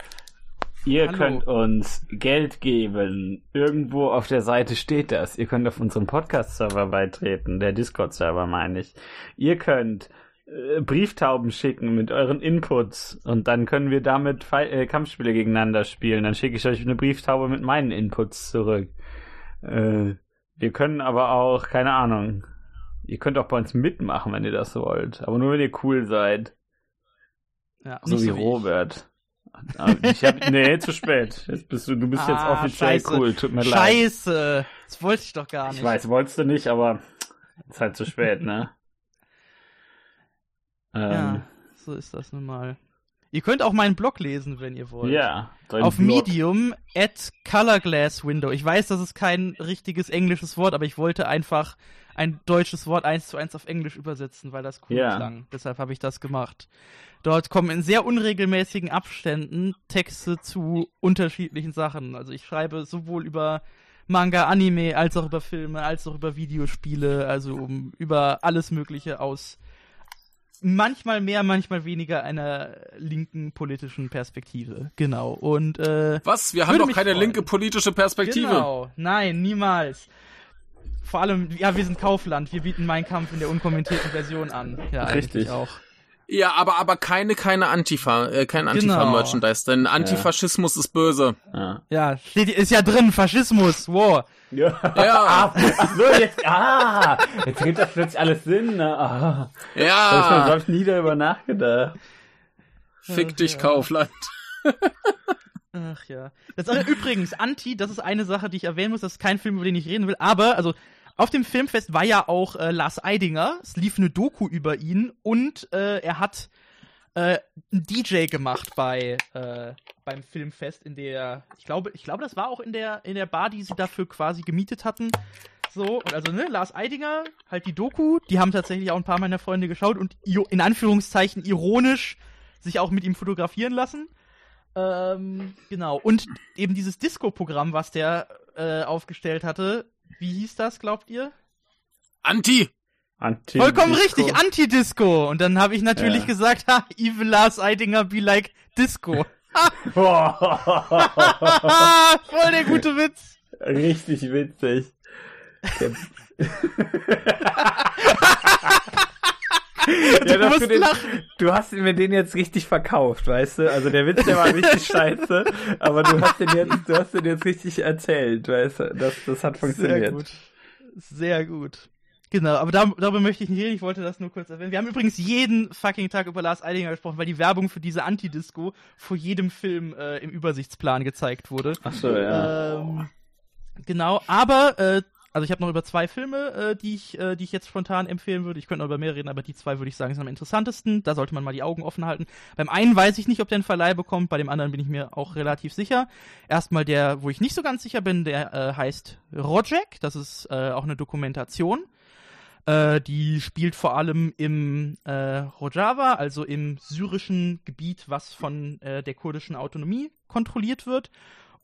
Ihr Hallo. könnt uns Geld geben. Irgendwo auf der Seite steht das. Ihr könnt auf unseren Podcast-Server beitreten, der Discord-Server meine ich. Ihr könnt äh, Brieftauben schicken mit euren Inputs und dann können wir damit Fe äh, Kampfspiele gegeneinander spielen. Dann schicke ich euch eine Brieftaube mit meinen Inputs zurück. Äh, wir können aber auch, keine Ahnung, ihr könnt auch bei uns mitmachen, wenn ihr das wollt. Aber nur, wenn ihr cool seid. Ja, so wie so Robert. Ich hab, nee, zu spät. Jetzt bist du, du bist ah, jetzt offiziell scheiße. cool. Tut mir scheiße. leid. Scheiße. Das wollte ich doch gar nicht. Ich weiß, wolltest du nicht, aber ist halt zu spät, ne? ähm, ja, so ist das nun mal. Ihr könnt auch meinen Blog lesen, wenn ihr wollt. Ja. Auf Blog. Medium at Colorglass Window. Ich weiß, das ist kein richtiges englisches Wort, aber ich wollte einfach ein deutsches Wort eins zu eins auf Englisch übersetzen, weil das cool ja. klang. Deshalb habe ich das gemacht. Dort kommen in sehr unregelmäßigen Abständen Texte zu unterschiedlichen Sachen. Also ich schreibe sowohl über Manga, Anime, als auch über Filme, als auch über Videospiele, also um über alles Mögliche aus manchmal mehr, manchmal weniger einer linken politischen Perspektive. Genau. Und äh, was? Wir haben doch keine freuen. linke politische Perspektive. Genau. Nein, niemals. vor allem, ja, wir sind Kaufland, wir bieten meinen Kampf in der unkommentierten Version an. Ja, richtig auch. Ja, aber aber keine keine Antifa, äh, kein Antifa genau. Merchandise, denn Antifaschismus ja. ist böse. Ja. ja, steht ist ja drin Faschismus. Wow. Ja. ja. Ach so, jetzt ah, jetzt gibt das plötzlich alles Sinn. Ne? Ah. Ja. Da habe ich nie darüber nachgedacht. Fick dich, ja. Kaufland. Ach ja. Das ist übrigens Anti, das ist eine Sache, die ich erwähnen muss, das ist kein Film, über den ich reden will, aber also auf dem Filmfest war ja auch äh, Lars Eidinger. Es lief eine Doku über ihn und äh, er hat äh, einen DJ gemacht bei äh, beim Filmfest in der ich glaube ich glaube das war auch in der in der Bar, die sie dafür quasi gemietet hatten. So und also ne Lars Eidinger halt die Doku. Die haben tatsächlich auch ein paar meiner Freunde geschaut und in Anführungszeichen ironisch sich auch mit ihm fotografieren lassen. Ähm, genau und eben dieses Disco-Programm, was der äh, aufgestellt hatte, wie hieß das, glaubt ihr? Anti! Anti Vollkommen richtig, Anti-Disco. Und dann habe ich natürlich ja. gesagt, ha, Evil Lars Eidinger be like Disco. Voll der gute Witz. Richtig witzig. ja, du, musst den, lachen. du hast mir den jetzt richtig verkauft, weißt du? Also der Witz, der war richtig scheiße, aber du hast den jetzt, du hast den jetzt richtig erzählt, weißt du? Das, das hat funktioniert. Sehr gut. Sehr gut. Genau, aber da, darüber möchte ich nicht reden, ich wollte das nur kurz erwähnen. Wir haben übrigens jeden fucking Tag über Lars Eidinger gesprochen, weil die Werbung für diese Anti-Disco vor jedem Film äh, im Übersichtsplan gezeigt wurde. Ach so, ja. Ähm, genau, aber äh, also ich habe noch über zwei Filme, äh, die, ich, äh, die ich jetzt spontan empfehlen würde. Ich könnte noch über mehr reden, aber die zwei würde ich sagen sind am interessantesten. Da sollte man mal die Augen offen halten. Beim einen weiß ich nicht, ob der einen Verleih bekommt, bei dem anderen bin ich mir auch relativ sicher. Erstmal der, wo ich nicht so ganz sicher bin, der äh, heißt Rojek. Das ist äh, auch eine Dokumentation. Äh, die spielt vor allem im äh, Rojava, also im syrischen Gebiet, was von der kurdischen Autonomie kontrolliert wird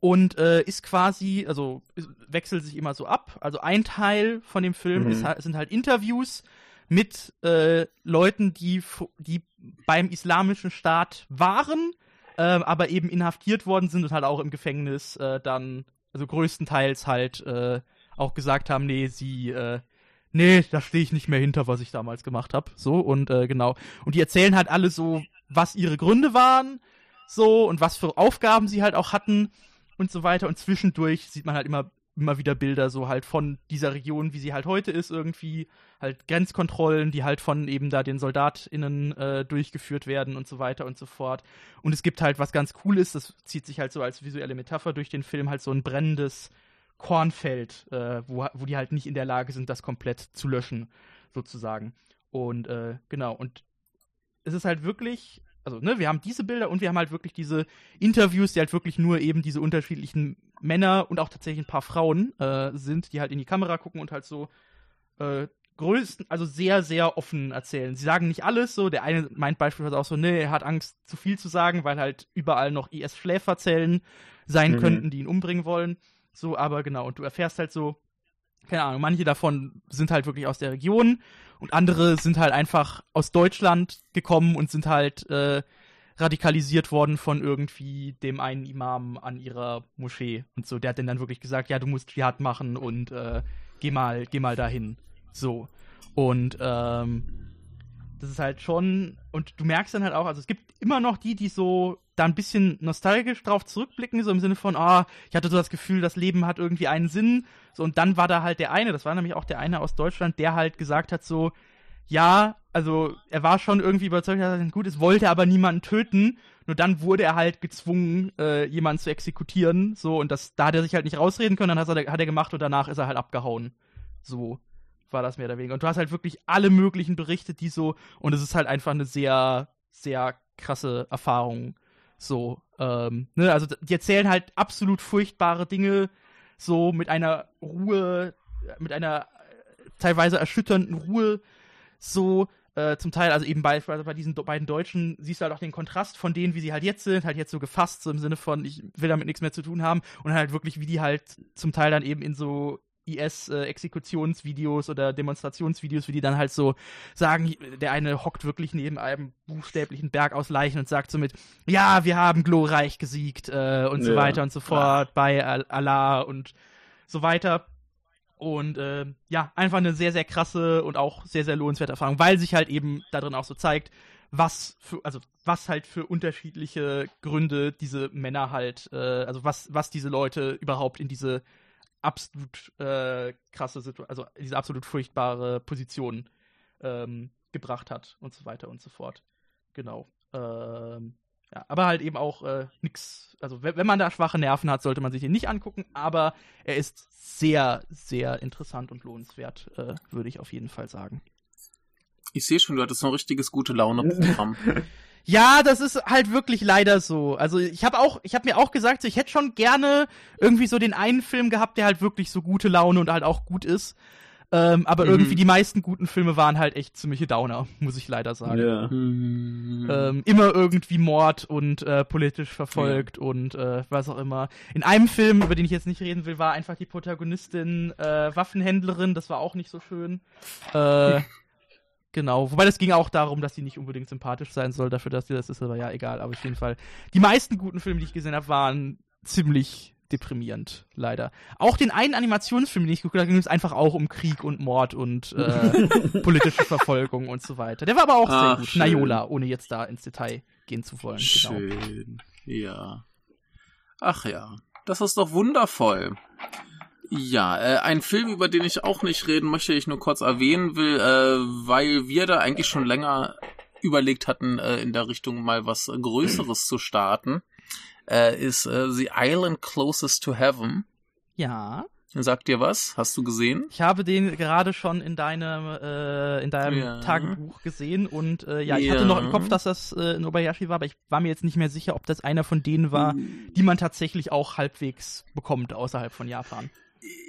und äh, ist quasi, also wechselt sich immer so ab. Also ein Teil von dem Film mhm. ist, sind halt Interviews mit äh, Leuten, die, die beim islamischen Staat waren, äh, aber eben inhaftiert worden sind und halt auch im Gefängnis äh, dann, also größtenteils halt äh, auch gesagt haben, nee, sie, äh, nee, da stehe ich nicht mehr hinter, was ich damals gemacht habe. So, und äh, genau. Und die erzählen halt alle so, was ihre Gründe waren, so, und was für Aufgaben sie halt auch hatten und so weiter. Und zwischendurch sieht man halt immer, immer wieder Bilder so halt von dieser Region, wie sie halt heute ist, irgendwie. Halt Grenzkontrollen, die halt von eben da den SoldatInnen äh, durchgeführt werden und so weiter und so fort. Und es gibt halt was ganz cool ist, das zieht sich halt so als visuelle Metapher durch den Film, halt so ein brennendes Kornfeld, äh, wo, wo die halt nicht in der Lage sind, das komplett zu löschen, sozusagen. Und äh, genau, und es ist halt wirklich also ne, wir haben diese Bilder und wir haben halt wirklich diese Interviews, die halt wirklich nur eben diese unterschiedlichen Männer und auch tatsächlich ein paar Frauen äh, sind, die halt in die Kamera gucken und halt so äh, größten, also sehr, sehr offen erzählen. Sie sagen nicht alles so. Der eine meint beispielsweise auch so, ne, er hat Angst, zu viel zu sagen, weil halt überall noch IS-Schläferzellen sein mhm. könnten, die ihn umbringen wollen. So, aber genau, und du erfährst halt so, keine Ahnung, manche davon sind halt wirklich aus der Region und andere sind halt einfach aus Deutschland gekommen und sind halt äh, radikalisiert worden von irgendwie dem einen Imam an ihrer Moschee und so. Der hat dann wirklich gesagt, ja, du musst Dschihad machen und äh, geh mal, geh mal dahin. So. Und ähm, das ist halt schon, und du merkst dann halt auch, also es gibt immer noch die, die so da ein bisschen nostalgisch drauf zurückblicken, so im Sinne von, ah, oh, ich hatte so das Gefühl, das Leben hat irgendwie einen Sinn. So, und dann war da halt der eine, das war nämlich auch der eine aus Deutschland, der halt gesagt hat, so, ja, also er war schon irgendwie überzeugt, dass er gut ist, wollte aber niemanden töten. Nur dann wurde er halt gezwungen, äh, jemanden zu exekutieren. So, und das, da hat er sich halt nicht rausreden können, dann hat er, hat er gemacht und danach ist er halt abgehauen. So war das mehr oder weniger. Und du hast halt wirklich alle möglichen Berichte, die so, und es ist halt einfach eine sehr, sehr krasse Erfahrung. So, ähm, ne, also die erzählen halt absolut furchtbare Dinge, so mit einer Ruhe, mit einer äh, teilweise erschütternden Ruhe, so, äh, zum Teil, also eben bei, bei diesen beiden Deutschen, siehst du halt auch den Kontrast von denen, wie sie halt jetzt sind, halt jetzt so gefasst, so im Sinne von, ich will damit nichts mehr zu tun haben, und halt wirklich, wie die halt zum Teil dann eben in so IS-Exekutionsvideos oder Demonstrationsvideos, wie die dann halt so sagen, der eine hockt wirklich neben einem buchstäblichen Berg aus Leichen und sagt so mit, ja, wir haben glorreich gesiegt äh, und ja. so weiter und so fort ja. bei Allah und so weiter. Und äh, ja, einfach eine sehr, sehr krasse und auch sehr, sehr lohnenswerte Erfahrung, weil sich halt eben darin auch so zeigt, was für, also was halt für unterschiedliche Gründe diese Männer halt, äh, also was, was diese Leute überhaupt in diese absolut äh, krasse Situation, also diese absolut furchtbare Position ähm, gebracht hat und so weiter und so fort. Genau. Ähm, ja, aber halt eben auch äh, nix. Also wenn, wenn man da schwache Nerven hat, sollte man sich ihn nicht angucken. Aber er ist sehr, sehr interessant und lohnenswert, äh, würde ich auf jeden Fall sagen. Ich sehe schon, du hattest ein richtiges gute Laune-Programm. Ja, das ist halt wirklich leider so. Also ich habe auch, ich habe mir auch gesagt, so, ich hätte schon gerne irgendwie so den einen Film gehabt, der halt wirklich so gute Laune und halt auch gut ist. Ähm, aber mhm. irgendwie die meisten guten Filme waren halt echt ziemliche Downer, muss ich leider sagen. Ja. Mhm. Ähm, immer irgendwie Mord und äh, politisch verfolgt ja. und äh, was auch immer. In einem Film, über den ich jetzt nicht reden will, war einfach die Protagonistin äh, Waffenhändlerin. Das war auch nicht so schön. Äh, genau. Wobei das ging auch darum, dass sie nicht unbedingt sympathisch sein soll, dafür, dass sie das ist, aber ja, egal. Aber auf jeden Fall. Die meisten guten Filme, die ich gesehen habe, waren ziemlich deprimierend, leider. Auch den einen Animationsfilm, den ich geguckt habe, ging es einfach auch um Krieg und Mord und äh, politische Verfolgung und so weiter. Der war aber auch Ach, sehr gut. Schön. Nayola, ohne jetzt da ins Detail gehen zu wollen. Genau. Schön, ja. Ach ja, das ist doch wundervoll. Ja, äh, ein Film, über den ich auch nicht reden möchte, ich nur kurz erwähnen will, äh, weil wir da eigentlich schon länger überlegt hatten, äh, in der Richtung mal was Größeres zu starten äh, ist äh, The Island Closest to Heaven. Ja. Sagt dir was? Hast du gesehen? Ich habe den gerade schon in deinem äh, in deinem ja. Tagebuch gesehen und äh, ja, ich ja. hatte noch im Kopf, dass das äh, in Obayashi war, aber ich war mir jetzt nicht mehr sicher, ob das einer von denen war, die man tatsächlich auch halbwegs bekommt außerhalb von Japan.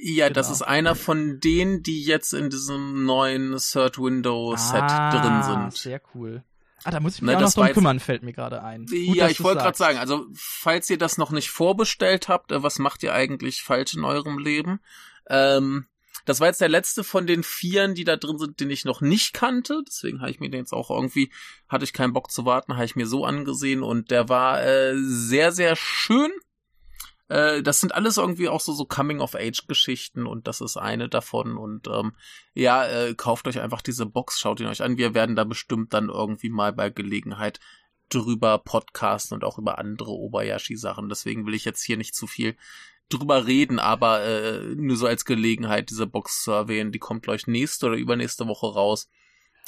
Ja, genau. das ist einer von denen, die jetzt in diesem neuen Third Window Set ah, drin sind. Sehr cool. Ah, da muss ich mich ne, auch noch drum kümmern, fällt mir gerade ein. Gut, ja, ich wollte gerade sagen, also falls ihr das noch nicht vorbestellt habt, äh, was macht ihr eigentlich falsch in eurem Leben? Ähm, das war jetzt der letzte von den Vieren, die da drin sind, den ich noch nicht kannte. Deswegen habe ich mir den jetzt auch irgendwie, hatte ich keinen Bock zu warten, habe ich mir so angesehen und der war äh, sehr, sehr schön. Äh, das sind alles irgendwie auch so, so Coming-of-Age-Geschichten und das ist eine davon. Und ähm, ja, äh, kauft euch einfach diese Box, schaut ihn euch an. Wir werden da bestimmt dann irgendwie mal bei Gelegenheit drüber podcasten und auch über andere Obayashi-Sachen. Deswegen will ich jetzt hier nicht zu viel drüber reden, aber äh, nur so als Gelegenheit, diese Box zu erwähnen. Die kommt gleich nächste oder übernächste Woche raus.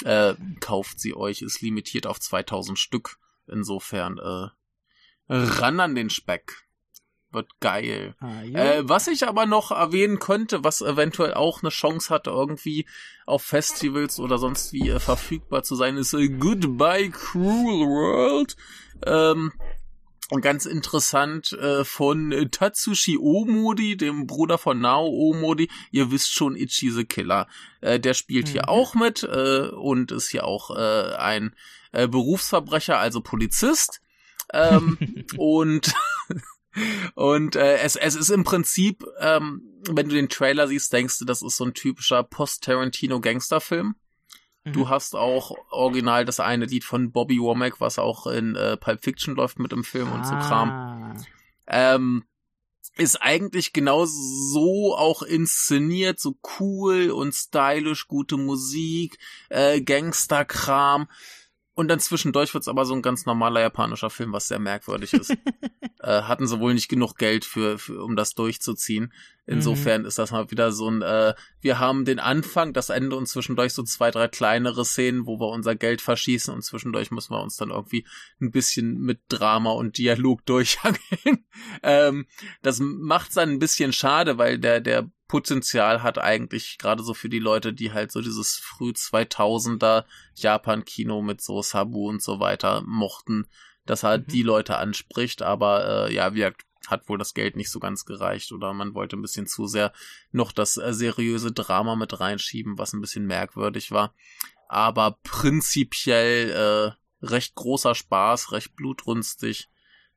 Äh, kauft sie euch, ist limitiert auf 2000 Stück. Insofern äh, ran an den Speck wird geil. Ah, äh, was ich aber noch erwähnen könnte, was eventuell auch eine Chance hat, irgendwie auf Festivals oder sonst wie äh, verfügbar zu sein, ist äh, Goodbye Cruel World. Ähm, ganz interessant äh, von Tatsushi Omori, dem Bruder von Nao Omori. Ihr wisst schon, Ichi the Killer. Äh, der spielt mhm. hier auch mit äh, und ist hier auch ein Berufsverbrecher, also Polizist. ähm, und und äh, es, es ist im Prinzip, ähm, wenn du den Trailer siehst, denkst du, das ist so ein typischer Post-Tarantino-Gangsterfilm. Mhm. Du hast auch original das eine Lied von Bobby Womack, was auch in äh, Pulp Fiction läuft mit dem Film ah. und so Kram. Ah. Ähm, ist eigentlich genau so auch inszeniert, so cool und stylisch, gute Musik, äh, Gangsterkram. Und dann zwischendurch wird's aber so ein ganz normaler japanischer Film, was sehr merkwürdig ist. äh, hatten sie wohl nicht genug Geld für, für um das durchzuziehen. Insofern mhm. ist das mal wieder so ein, äh, wir haben den Anfang, das Ende und zwischendurch so zwei, drei kleinere Szenen, wo wir unser Geld verschießen und zwischendurch müssen wir uns dann irgendwie ein bisschen mit Drama und Dialog durchhangeln. ähm, das macht's dann ein bisschen schade, weil der, der Potenzial hat eigentlich gerade so für die Leute, die halt so dieses früh 2000er Japan-Kino mit so Sabu und so weiter mochten, dass er halt mhm. die Leute anspricht, aber äh, ja, wie hat wohl das Geld nicht so ganz gereicht oder man wollte ein bisschen zu sehr noch das äh, seriöse Drama mit reinschieben, was ein bisschen merkwürdig war. Aber prinzipiell äh, recht großer Spaß, recht blutrünstig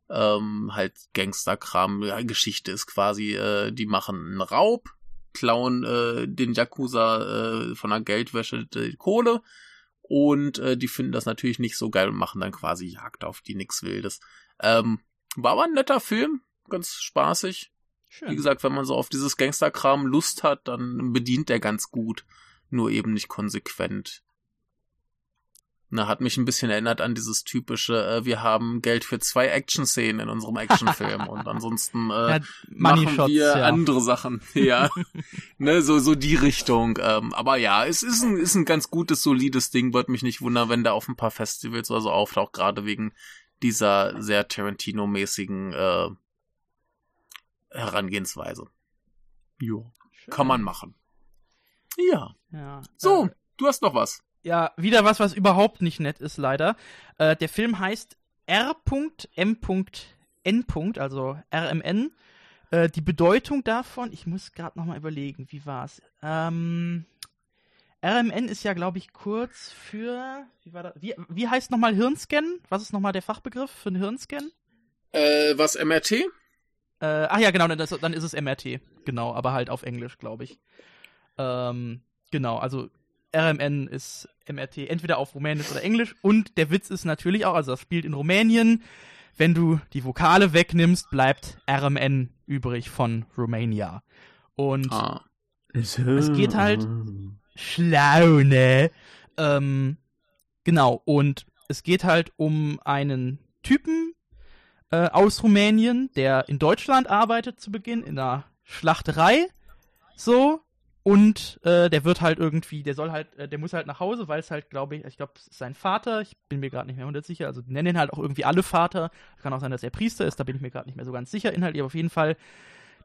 ähm, halt Gangsterkram. Ja, Geschichte ist quasi, äh, die machen einen Raub, klauen äh, den Yakuza äh, von der Geldwäsche die Kohle und äh, die finden das natürlich nicht so geil und machen dann quasi Jagd auf die nix Wildes. Ähm, war aber ein netter Film, ganz spaßig. Schön. Wie gesagt, wenn man so auf dieses Gangsterkram Lust hat, dann bedient der ganz gut. Nur eben nicht konsequent. Na, hat mich ein bisschen erinnert an dieses typische, äh, wir haben Geld für zwei Action-Szenen in unserem Actionfilm und ansonsten äh, ja, machen wir ja. andere Sachen. Ja, ne, so so die Richtung. Ähm, aber ja, es ist ein ist ein ganz gutes, solides Ding. Wird mich nicht wundern, wenn der auf ein paar Festivals oder so auftaucht, gerade wegen dieser sehr Tarantino-mäßigen äh, Herangehensweise. Jo, kann man machen. Ja. ja so, äh, du hast noch was. Ja, wieder was, was überhaupt nicht nett ist, leider. Äh, der Film heißt R.M.N. also RMN. Äh, die Bedeutung davon, ich muss gerade nochmal überlegen, wie war's? Ähm, RMN ist ja, glaube ich, kurz für. Wie, war das? wie, wie heißt nochmal Hirnscan? Was ist nochmal der Fachbegriff für einen Hirnscan? Äh, was, MRT? Äh, ach ja, genau, dann, dann ist es MRT. Genau, aber halt auf Englisch, glaube ich. Ähm, genau, also RMN ist MRT entweder auf Rumänisch oder Englisch und der Witz ist natürlich auch, also das spielt in Rumänien. Wenn du die Vokale wegnimmst, bleibt RMN übrig von Romania. Und ah. es geht halt schlau, ne? Ähm, genau, und es geht halt um einen Typen äh, aus Rumänien, der in Deutschland arbeitet zu Beginn, in einer Schlachterei. So, und äh, der wird halt irgendwie, der soll halt, äh, der muss halt nach Hause, weil es halt, glaube ich, ich glaube, sein Vater, ich bin mir gerade nicht mehr hundert sicher, also nennen ihn halt auch irgendwie alle Vater. Kann auch sein, dass er Priester ist, da bin ich mir gerade nicht mehr so ganz sicher inhaltlich, aber auf jeden Fall,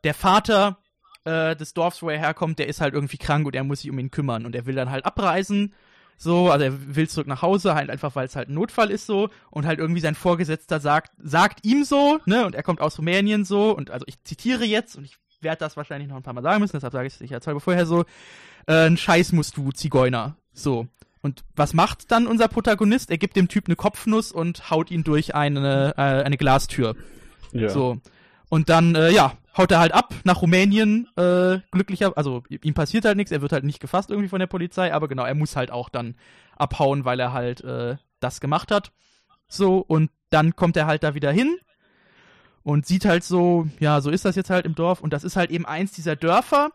der Vater äh, des Dorfs, wo er herkommt, der ist halt irgendwie krank und er muss sich um ihn kümmern und er will dann halt abreisen. So, also er will zurück nach Hause, halt einfach, weil es halt ein Notfall ist so und halt irgendwie sein Vorgesetzter sagt, sagt ihm so, ne, und er kommt aus Rumänien so und also ich zitiere jetzt und ich werde das wahrscheinlich noch ein paar Mal sagen müssen, deshalb sage ich es sicherheitshalber vorher so, äh, ein Scheiß musst du, Zigeuner. So. Und was macht dann unser Protagonist? Er gibt dem Typ eine Kopfnuss und haut ihn durch eine, äh, eine Glastür. Ja. So. Und dann, äh, ja, haut er halt ab nach Rumänien, äh, glücklicher, also ihm passiert halt nichts, er wird halt nicht gefasst irgendwie von der Polizei, aber genau, er muss halt auch dann abhauen, weil er halt äh, das gemacht hat. So, und dann kommt er halt da wieder hin und sieht halt so, ja, so ist das jetzt halt im Dorf und das ist halt eben eins dieser Dörfer,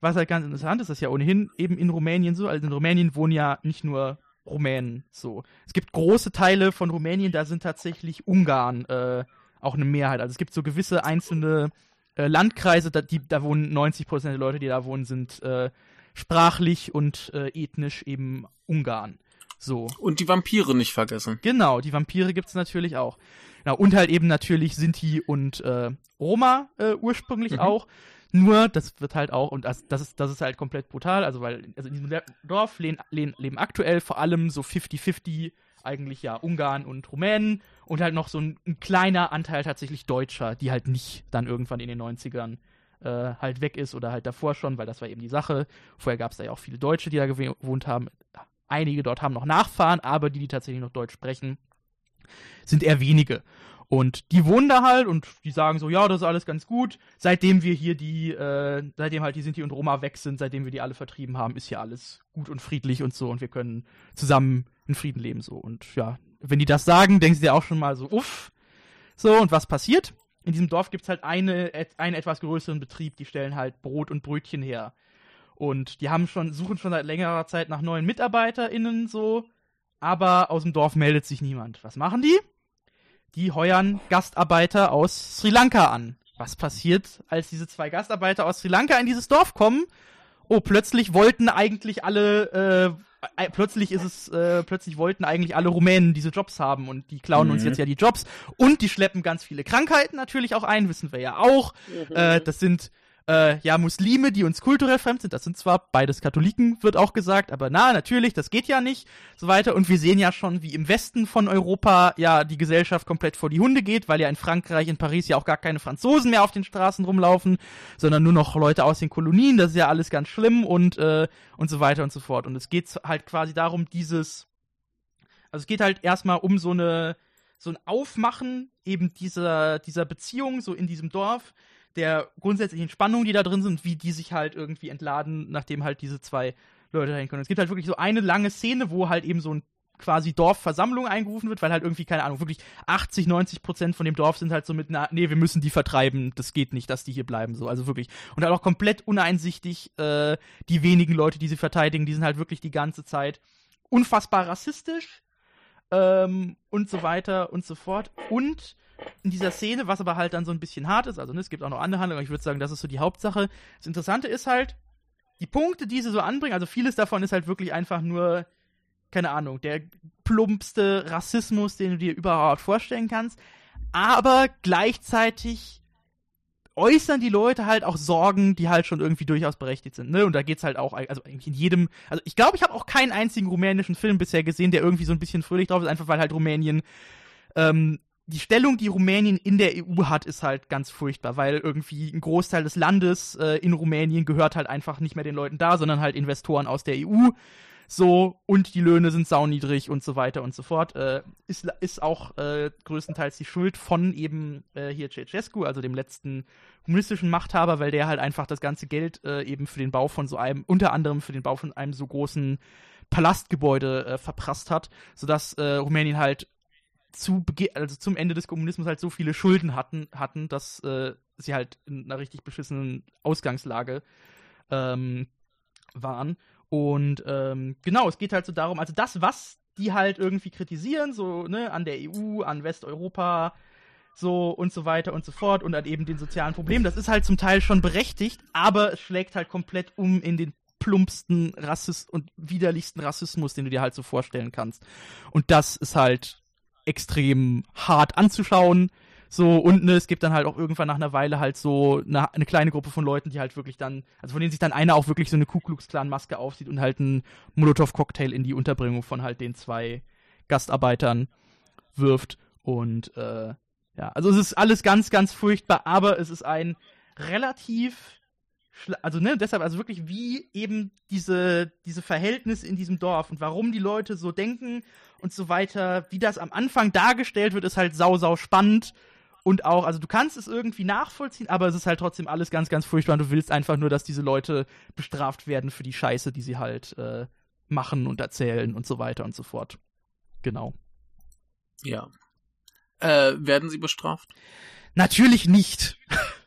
was halt ganz interessant ist, das ist ja ohnehin eben in Rumänien so, also in Rumänien wohnen ja nicht nur Rumänen so. Es gibt große Teile von Rumänien, da sind tatsächlich Ungarn äh, auch eine Mehrheit. Also es gibt so gewisse einzelne äh, Landkreise, da, die, da wohnen 90 Prozent der Leute, die da wohnen, sind äh, sprachlich und äh, ethnisch eben Ungarn. So. Und die Vampire nicht vergessen. Genau, die Vampire gibt's natürlich auch. Genau, und halt eben natürlich Sinti und äh, Roma äh, ursprünglich mhm. auch. Nur, das wird halt auch, und das, das, ist, das ist halt komplett brutal, also weil also in diesem Dorf leben, leben aktuell vor allem so 50-50 eigentlich ja Ungarn und Rumänen und halt noch so ein, ein, kleiner Anteil tatsächlich Deutscher, die halt nicht dann irgendwann in den 90ern äh, halt weg ist oder halt davor schon, weil das war eben die Sache. Vorher gab es da ja auch viele Deutsche, die da gewohnt haben. Einige dort haben noch Nachfahren, aber die, die tatsächlich noch Deutsch sprechen, sind eher wenige. Und die wohnen da halt und die sagen so, ja, das ist alles ganz gut. Seitdem wir hier die, äh, seitdem halt die Sinti und Roma weg sind, seitdem wir die alle vertrieben haben, ist hier alles gut und friedlich und so und wir können zusammen in Frieden leben so. Und ja, wenn die das sagen, denken sie ja auch schon mal so, uff. So, und was passiert? In diesem Dorf gibt's halt eine, einen etwas größeren Betrieb, die stellen halt Brot und Brötchen her. Und die haben schon, suchen schon seit längerer Zeit nach neuen MitarbeiterInnen so aber aus dem Dorf meldet sich niemand. Was machen die? Die heuern Gastarbeiter aus Sri Lanka an. Was passiert, als diese zwei Gastarbeiter aus Sri Lanka in dieses Dorf kommen? Oh, plötzlich wollten eigentlich alle, äh, äh, plötzlich ist es, äh, plötzlich wollten eigentlich alle Rumänen diese Jobs haben und die klauen mhm. uns jetzt ja die Jobs und die schleppen ganz viele Krankheiten natürlich auch ein, wissen wir ja auch. Mhm. Äh, das sind äh, ja, Muslime, die uns kulturell fremd sind, das sind zwar beides Katholiken, wird auch gesagt, aber na, natürlich, das geht ja nicht, so weiter. Und wir sehen ja schon, wie im Westen von Europa ja die Gesellschaft komplett vor die Hunde geht, weil ja in Frankreich, in Paris ja auch gar keine Franzosen mehr auf den Straßen rumlaufen, sondern nur noch Leute aus den Kolonien, das ist ja alles ganz schlimm und, äh, und so weiter und so fort. Und es geht halt quasi darum, dieses, also es geht halt erstmal um so eine, so ein Aufmachen eben dieser, dieser Beziehung so in diesem Dorf, der grundsätzlichen Spannungen, die da drin sind, wie die sich halt irgendwie entladen, nachdem halt diese zwei Leute dahin können. Es gibt halt wirklich so eine lange Szene, wo halt eben so ein quasi Dorfversammlung eingerufen wird, weil halt irgendwie, keine Ahnung, wirklich 80, 90 Prozent von dem Dorf sind halt so mit, na, nee, wir müssen die vertreiben, das geht nicht, dass die hier bleiben, so, also wirklich. Und halt auch komplett uneinsichtig, äh, die wenigen Leute, die sie verteidigen, die sind halt wirklich die ganze Zeit unfassbar rassistisch, ähm, und so weiter und so fort. Und in dieser Szene, was aber halt dann so ein bisschen hart ist, also ne, es gibt auch noch andere Handlungen, aber ich würde sagen, das ist so die Hauptsache. Das Interessante ist halt, die Punkte, die sie so anbringen, also vieles davon ist halt wirklich einfach nur, keine Ahnung, der plumpste Rassismus, den du dir überhaupt vorstellen kannst. Aber gleichzeitig äußern die Leute halt auch Sorgen, die halt schon irgendwie durchaus berechtigt sind, ne? Und da geht's halt auch, also eigentlich in jedem, also ich glaube, ich habe auch keinen einzigen rumänischen Film bisher gesehen, der irgendwie so ein bisschen fröhlich drauf ist, einfach weil halt Rumänien ähm, die Stellung, die Rumänien in der EU hat, ist halt ganz furchtbar, weil irgendwie ein Großteil des Landes äh, in Rumänien gehört halt einfach nicht mehr den Leuten da, sondern halt Investoren aus der EU. So, und die Löhne sind sauniedrig und so weiter und so fort. Äh, ist, ist auch äh, größtenteils die Schuld von eben äh, hier Ceausescu, also dem letzten kommunistischen Machthaber, weil der halt einfach das ganze Geld äh, eben für den Bau von so einem, unter anderem für den Bau von einem so großen Palastgebäude äh, verprasst hat, sodass Rumänien halt zu also zum Ende des Kommunismus halt so viele Schulden hatten, hatten dass äh, sie halt in einer richtig beschissenen Ausgangslage ähm, waren. Und ähm, genau, es geht halt so darum, also das, was die halt irgendwie kritisieren, so ne, an der EU, an Westeuropa, so und so weiter und so fort und an eben den sozialen Problemen, das ist halt zum Teil schon berechtigt, aber es schlägt halt komplett um in den plumpsten Rassist und widerlichsten Rassismus, den du dir halt so vorstellen kannst. Und das ist halt extrem hart anzuschauen. So, und ne, es gibt dann halt auch irgendwann nach einer Weile halt so eine, eine, kleine Gruppe von Leuten, die halt wirklich dann, also von denen sich dann einer auch wirklich so eine Ku Klux Klan Maske aufsieht und halt einen Molotow-Cocktail in die Unterbringung von halt den zwei Gastarbeitern wirft. Und äh, ja, also es ist alles ganz, ganz furchtbar, aber es ist ein relativ also ne, deshalb also wirklich wie eben diese diese Verhältnisse in diesem Dorf und warum die Leute so denken und so weiter, wie das am Anfang dargestellt wird, ist halt sau sau spannend und auch also du kannst es irgendwie nachvollziehen, aber es ist halt trotzdem alles ganz ganz furchtbar und du willst einfach nur, dass diese Leute bestraft werden für die Scheiße, die sie halt äh, machen und erzählen und so weiter und so fort. Genau. Ja. Äh, werden sie bestraft? Natürlich nicht.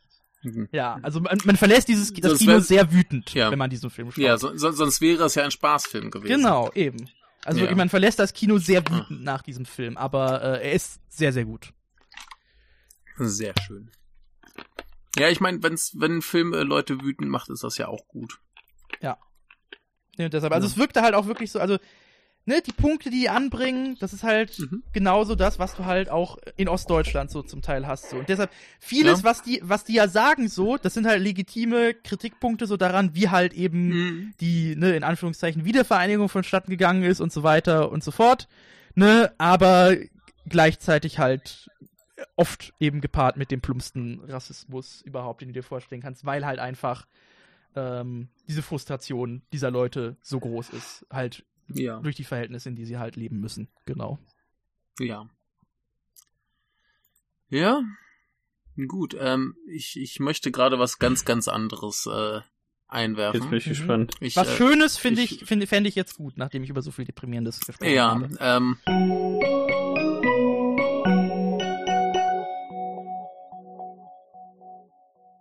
Mhm. Ja, also man, man verlässt dieses das Kino sehr wütend, ja. wenn man diesen Film schaut. Ja, so, so, sonst wäre es ja ein Spaßfilm gewesen. Genau, eben. Also ja. man verlässt das Kino sehr ah. wütend nach diesem Film, aber äh, er ist sehr, sehr gut. Sehr schön. Ja, ich meine, wenn's, wenn ein Film äh, Leute wütend macht, ist das ja auch gut. Ja. ja deshalb, also ja. es wirkte halt auch wirklich so, also ne, die Punkte, die die anbringen, das ist halt mhm. genauso das, was du halt auch in Ostdeutschland so zum Teil hast. So. Und deshalb, vieles, ja. was die, was die ja sagen, so, das sind halt legitime Kritikpunkte so daran, wie halt eben mhm. die, ne, in Anführungszeichen, Wiedervereinigung vonstatten gegangen ist und so weiter und so fort. Ne, aber gleichzeitig halt oft eben gepaart mit dem plumpsten Rassismus überhaupt, den du dir vorstellen kannst, weil halt einfach ähm, diese Frustration dieser Leute so groß ist. Halt ja. Durch die Verhältnisse, in die sie halt leben müssen. Genau. Ja. Ja. Gut. Ähm, ich, ich möchte gerade was ganz, ganz anderes äh, einwerfen. Jetzt bin ich mhm. gespannt. Ich, was äh, Schönes finde ich, finde, fände ich jetzt gut, nachdem ich über so viel Deprimierendes gesprochen ja, habe. Ja, ähm.